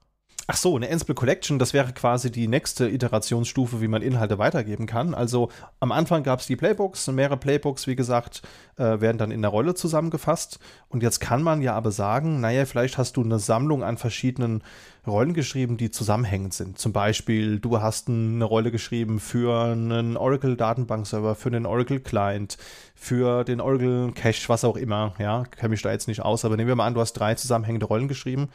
Ach so, eine Ansible Collection, das wäre quasi die nächste Iterationsstufe, wie man Inhalte weitergeben kann. Also am Anfang gab es die Playbooks, mehrere Playbooks, wie gesagt, äh, werden dann in der Rolle zusammengefasst. Und jetzt kann man ja aber sagen, naja, vielleicht hast du eine Sammlung an verschiedenen Rollen geschrieben, die zusammenhängend sind. Zum Beispiel, du hast eine Rolle geschrieben für einen Oracle-Datenbankserver, für einen Oracle-Client, für den Oracle Cache, was auch immer. Ja, kenne mich da jetzt nicht aus, aber nehmen wir mal an, du hast drei zusammenhängende Rollen geschrieben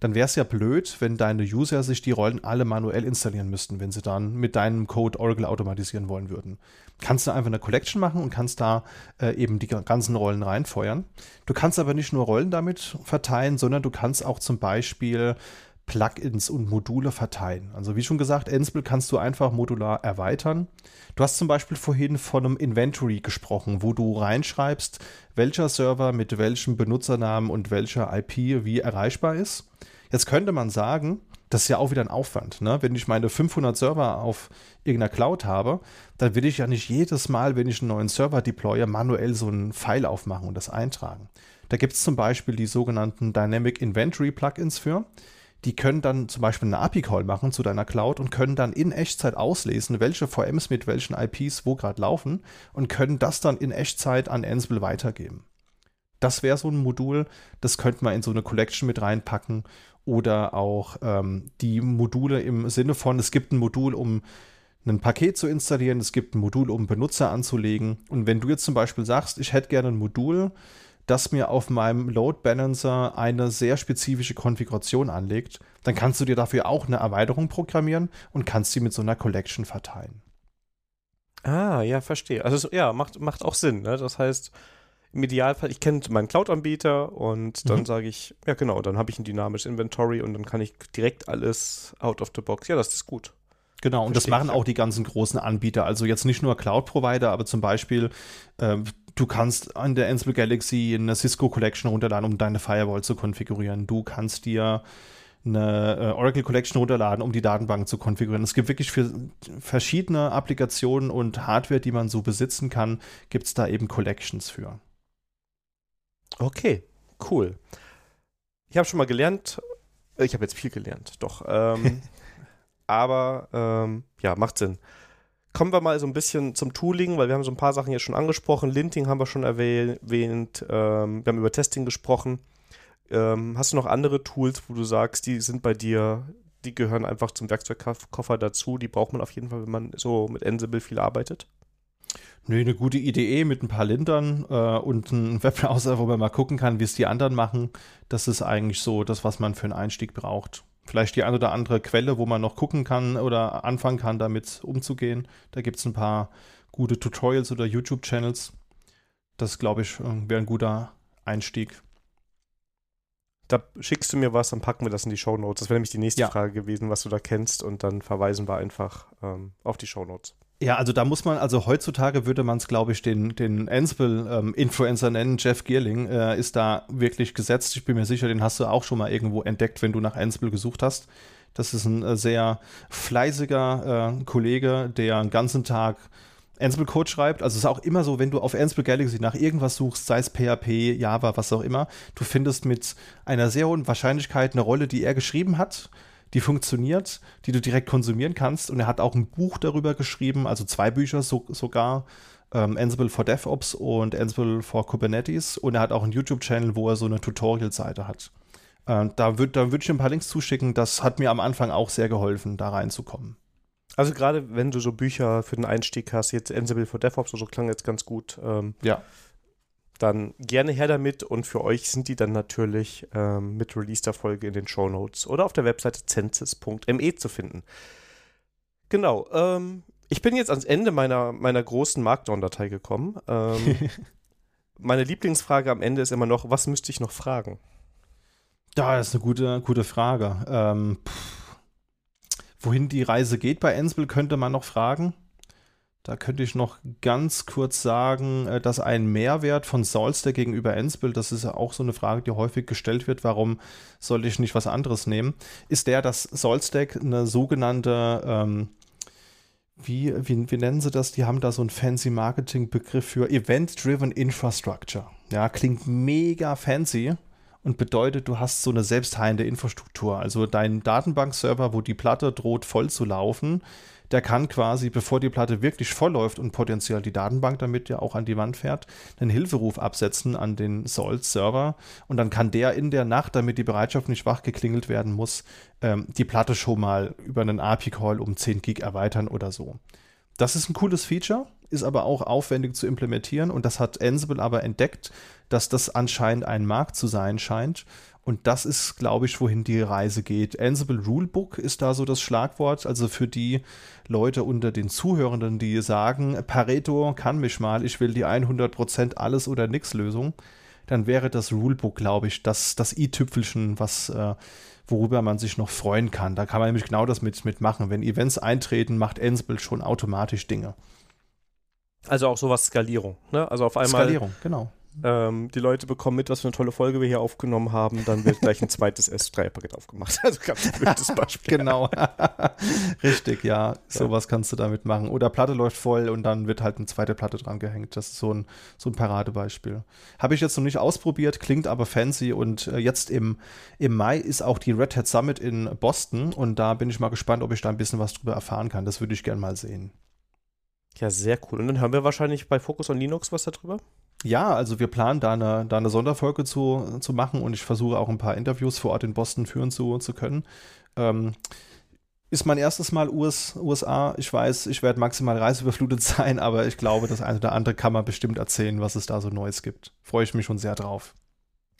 dann wäre es ja blöd, wenn deine User sich die Rollen alle manuell installieren müssten, wenn sie dann mit deinem Code Oracle automatisieren wollen würden. Kannst du einfach eine Collection machen und kannst da äh, eben die ganzen Rollen reinfeuern. Du kannst aber nicht nur Rollen damit verteilen, sondern du kannst auch zum Beispiel Plugins und Module verteilen. Also wie schon gesagt, Ansible kannst du einfach modular erweitern. Du hast zum Beispiel vorhin von einem Inventory gesprochen, wo du reinschreibst, welcher Server mit welchem Benutzernamen und welcher IP wie erreichbar ist. Jetzt könnte man sagen, das ist ja auch wieder ein Aufwand. Ne? Wenn ich meine 500 Server auf irgendeiner Cloud habe, dann will ich ja nicht jedes Mal, wenn ich einen neuen Server deploye, manuell so einen File aufmachen und das eintragen. Da gibt es zum Beispiel die sogenannten Dynamic Inventory Plugins für die können dann zum Beispiel eine API-Call machen zu deiner Cloud und können dann in Echtzeit auslesen, welche VMs mit welchen IPs wo gerade laufen und können das dann in Echtzeit an Ansible weitergeben. Das wäre so ein Modul, das könnte man in so eine Collection mit reinpacken oder auch ähm, die Module im Sinne von, es gibt ein Modul, um ein Paket zu installieren, es gibt ein Modul, um Benutzer anzulegen. Und wenn du jetzt zum Beispiel sagst, ich hätte gerne ein Modul, das mir auf meinem Load Balancer eine sehr spezifische Konfiguration anlegt, dann kannst du dir dafür auch eine Erweiterung programmieren und kannst sie mit so einer Collection verteilen. Ah, ja, verstehe. Also ja, macht, macht auch Sinn. Ne? Das heißt, im Idealfall, ich kenne meinen Cloud-Anbieter und dann mhm. sage ich, ja genau, dann habe ich ein dynamisches Inventory und dann kann ich direkt alles out of the box. Ja, das ist gut. Genau, und Verstehe das machen auch die ganzen großen Anbieter. Also jetzt nicht nur Cloud-Provider, aber zum Beispiel äh, Du kannst an der Ansible Galaxy eine Cisco Collection runterladen, um deine Firewall zu konfigurieren. Du kannst dir eine äh, Oracle Collection runterladen, um die Datenbank zu konfigurieren. Es gibt wirklich für verschiedene Applikationen und Hardware, die man so besitzen kann, gibt es da eben Collections für. Okay, cool. Ich habe schon mal gelernt, äh, ich habe jetzt viel gelernt, doch. Ähm, aber ähm, ja, macht Sinn. Kommen wir mal so ein bisschen zum Tooling, weil wir haben so ein paar Sachen jetzt schon angesprochen. Linting haben wir schon erwähnt. Ähm, wir haben über Testing gesprochen. Ähm, hast du noch andere Tools, wo du sagst, die sind bei dir, die gehören einfach zum Werkzeugkoffer dazu? Die braucht man auf jeden Fall, wenn man so mit Ansible viel arbeitet? Nö, eine gute Idee mit ein paar Lintern äh, und einem Webbrowser, wo man mal gucken kann, wie es die anderen machen. Das ist eigentlich so das, was man für einen Einstieg braucht vielleicht die ein oder andere Quelle, wo man noch gucken kann oder anfangen kann, damit umzugehen. Da gibt es ein paar gute Tutorials oder YouTube-Channels. Das, glaube ich, äh, wäre ein guter Einstieg. Da schickst du mir was, dann packen wir das in die Show Notes. Das wäre nämlich die nächste ja. Frage gewesen, was du da kennst, und dann verweisen wir einfach ähm, auf die Show Notes. Ja, also da muss man, also heutzutage würde man es, glaube ich, den, den Ansible-Influencer ähm, nennen. Jeff Geerling äh, ist da wirklich gesetzt. Ich bin mir sicher, den hast du auch schon mal irgendwo entdeckt, wenn du nach Ansible gesucht hast. Das ist ein äh, sehr fleißiger äh, Kollege, der einen ganzen Tag Ansible-Code schreibt. Also es ist auch immer so, wenn du auf Ansible Galaxy nach irgendwas suchst, sei es PHP, Java, was auch immer, du findest mit einer sehr hohen Wahrscheinlichkeit eine Rolle, die er geschrieben hat die funktioniert, die du direkt konsumieren kannst. Und er hat auch ein Buch darüber geschrieben, also zwei Bücher so, sogar. Ähm, Ansible for DevOps und Ansible for Kubernetes. Und er hat auch einen YouTube-Channel, wo er so eine Tutorial-Seite hat. Äh, da würde da würd ich ein paar Links zuschicken. Das hat mir am Anfang auch sehr geholfen, da reinzukommen. Also gerade wenn du so Bücher für den Einstieg hast, jetzt Ansible for DevOps, so klang jetzt ganz gut. Ähm, ja dann gerne her damit und für euch sind die dann natürlich ähm, mit Release der Folge in den Show Notes oder auf der Webseite census.me zu finden. Genau, ähm, ich bin jetzt ans Ende meiner, meiner großen Markdown-Datei gekommen. Ähm, meine Lieblingsfrage am Ende ist immer noch, was müsste ich noch fragen? Ja, das ist eine gute, gute Frage. Ähm, wohin die Reise geht bei Ansible, könnte man noch fragen. Da könnte ich noch ganz kurz sagen, äh, dass ein Mehrwert von Solstack gegenüber Ansible, das ist ja auch so eine Frage, die häufig gestellt wird, warum soll ich nicht was anderes nehmen, ist der, dass Solstack eine sogenannte, ähm, wie, wie, wie nennen sie das? Die haben da so einen fancy Marketing-Begriff für Event-Driven Infrastructure. Ja, klingt mega fancy und bedeutet, du hast so eine selbstheilende Infrastruktur. Also dein Datenbankserver, wo die Platte droht voll zu laufen, der kann quasi, bevor die Platte wirklich voll läuft und potenziell die Datenbank damit ja auch an die Wand fährt, einen Hilferuf absetzen an den Salt-Server. Und dann kann der in der Nacht, damit die Bereitschaft nicht wach geklingelt werden muss, ähm, die Platte schon mal über einen API-Call um 10 Gig erweitern oder so. Das ist ein cooles Feature, ist aber auch aufwendig zu implementieren. Und das hat Ansible aber entdeckt, dass das anscheinend ein Markt zu sein scheint und das ist, glaube ich, wohin die Reise geht. Ansible Rulebook ist da so das Schlagwort. Also für die Leute unter den Zuhörenden, die sagen, Pareto kann mich mal, ich will die 100% alles oder nix Lösung, dann wäre das Rulebook, glaube ich, das, das i-Tüpfelchen, was, äh, worüber man sich noch freuen kann. Da kann man nämlich genau das mit, mitmachen. Wenn Events eintreten, macht Ansible schon automatisch Dinge. Also auch sowas Skalierung, ne? Also auf einmal. Skalierung, genau ähm, die Leute bekommen mit, was für eine tolle Folge wir hier aufgenommen haben, dann wird gleich ein zweites S3-Paket aufgemacht. Also ganz blödes Beispiel. genau. Richtig, ja. ja. Sowas kannst du damit machen. Oder Platte läuft voll und dann wird halt eine zweite Platte dran gehängt. Das ist so ein, so ein Paradebeispiel. Habe ich jetzt noch nicht ausprobiert, klingt aber fancy und äh, jetzt im, im Mai ist auch die Red Hat Summit in Boston und da bin ich mal gespannt, ob ich da ein bisschen was drüber erfahren kann. Das würde ich gerne mal sehen. Ja, sehr cool. Und dann hören wir wahrscheinlich bei Focus on Linux was darüber? Ja, also wir planen da eine, da eine Sonderfolge zu, zu machen und ich versuche auch ein paar Interviews vor Ort in Boston führen zu, zu können. Ähm, ist mein erstes Mal US, USA. Ich weiß, ich werde maximal reiseüberflutet sein, aber ich glaube, das eine oder andere kann man bestimmt erzählen, was es da so Neues gibt. Freue ich mich schon sehr drauf.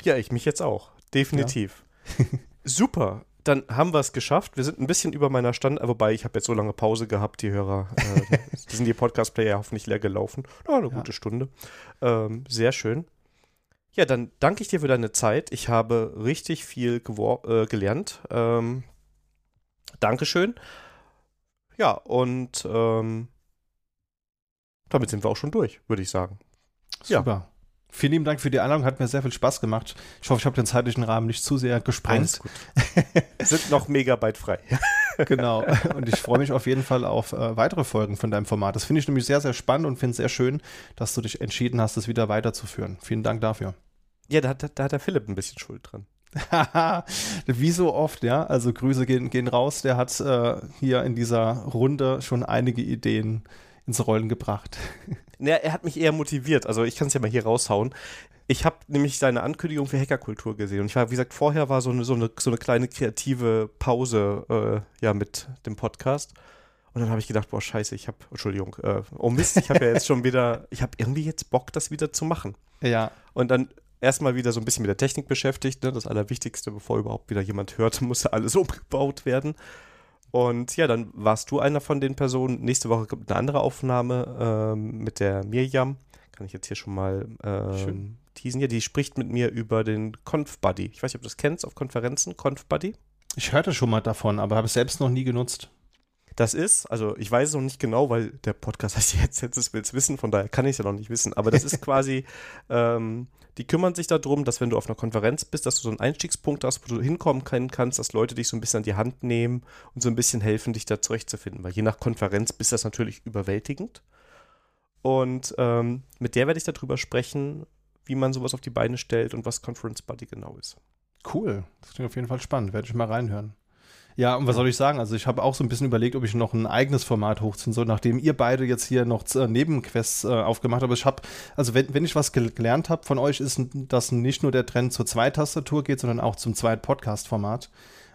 Ja, ich mich jetzt auch. Definitiv. Ja. Super dann haben wir es geschafft. Wir sind ein bisschen über meiner Stand, äh, wobei ich habe jetzt so lange Pause gehabt, die Hörer, äh, die sind die Podcast-Player hoffentlich leer gelaufen. Ja, eine ja. gute Stunde. Ähm, sehr schön. Ja, dann danke ich dir für deine Zeit. Ich habe richtig viel äh, gelernt. Ähm, Dankeschön. Ja, und ähm, damit sind wir auch schon durch, würde ich sagen. Super. Ja. Vielen lieben Dank für die Einladung, hat mir sehr viel Spaß gemacht. Ich hoffe, ich habe den zeitlichen Rahmen nicht zu sehr gesprengt. Sind noch Megabyte frei. genau. Und ich freue mich auf jeden Fall auf äh, weitere Folgen von deinem Format. Das finde ich nämlich sehr, sehr spannend und finde es sehr schön, dass du dich entschieden hast, es wieder weiterzuführen. Vielen Dank dafür. Ja, da, da, da hat der Philipp ein bisschen Schuld dran. Wie so oft, ja. Also Grüße gehen, gehen raus. Der hat äh, hier in dieser Runde schon einige Ideen ins Rollen gebracht. Naja, er hat mich eher motiviert. Also ich kann es ja mal hier raushauen. Ich habe nämlich seine Ankündigung für Hackerkultur gesehen. Und ich war, wie gesagt, vorher war so eine, so eine, so eine kleine kreative Pause äh, ja, mit dem Podcast. Und dann habe ich gedacht, boah, scheiße, ich habe, Entschuldigung, äh, oh Mist, ich habe ja jetzt schon wieder, ich habe irgendwie jetzt Bock, das wieder zu machen. Ja. Und dann erstmal wieder so ein bisschen mit der Technik beschäftigt. Ne? Das Allerwichtigste, bevor überhaupt wieder jemand hört, muss alles umgebaut werden. Und ja, dann warst du einer von den Personen. Nächste Woche kommt eine andere Aufnahme ähm, mit der Mirjam. Kann ich jetzt hier schon mal ähm, teasen. Ja, die spricht mit mir über den ConfBuddy. Ich weiß nicht, ob du das kennst auf Konferenzen, ConfBuddy. Ich hörte schon mal davon, aber habe es selbst noch nie genutzt. Das ist, also ich weiß es noch nicht genau, weil der Podcast heißt jetzt, jetzt will es wissen, von daher kann ich es ja noch nicht wissen, aber das ist quasi ähm, die kümmern sich darum, dass wenn du auf einer Konferenz bist, dass du so einen Einstiegspunkt hast, wo du hinkommen können kannst, dass Leute dich so ein bisschen an die Hand nehmen und so ein bisschen helfen, dich da zurechtzufinden. Weil je nach Konferenz bist das natürlich überwältigend. Und ähm, mit der werde ich darüber sprechen, wie man sowas auf die Beine stellt und was Conference Buddy genau ist. Cool. Das klingt auf jeden Fall spannend. Werde ich mal reinhören. Ja, und was soll ich sagen? Also ich habe auch so ein bisschen überlegt, ob ich noch ein eigenes Format hochziehen soll, nachdem ihr beide jetzt hier noch äh, Nebenquests äh, aufgemacht habt. Aber ich habe, also wenn, wenn ich was gelernt habe von euch, ist, dass nicht nur der Trend zur Zweittastatur geht, sondern auch zum Zweit-Podcast-Format.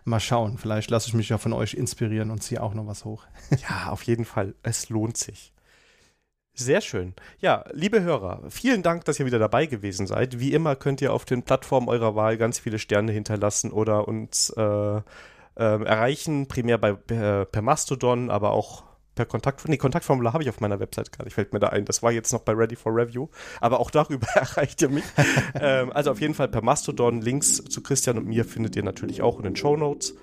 Mal schauen, vielleicht lasse ich mich ja von euch inspirieren und ziehe auch noch was hoch. ja, auf jeden Fall. Es lohnt sich. Sehr schön. Ja, liebe Hörer, vielen Dank, dass ihr wieder dabei gewesen seid. Wie immer könnt ihr auf den Plattformen eurer Wahl ganz viele Sterne hinterlassen oder uns äh, ähm, erreichen, primär bei, per, per, Mastodon, aber auch per Kontakt. Nee, Kontaktformular habe ich auf meiner Website gar nicht, fällt mir da ein. Das war jetzt noch bei Ready for Review, aber auch darüber erreicht ihr mich. ähm, also auf jeden Fall per Mastodon. Links zu Christian und mir findet ihr natürlich auch in den Show Notes.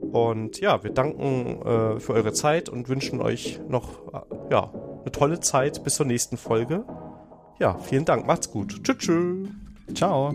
Und ja, wir danken äh, für eure Zeit und wünschen euch noch äh, ja, eine tolle Zeit bis zur nächsten Folge. Ja, vielen Dank. Macht's gut. Tschüss. Tschüss. Ciao.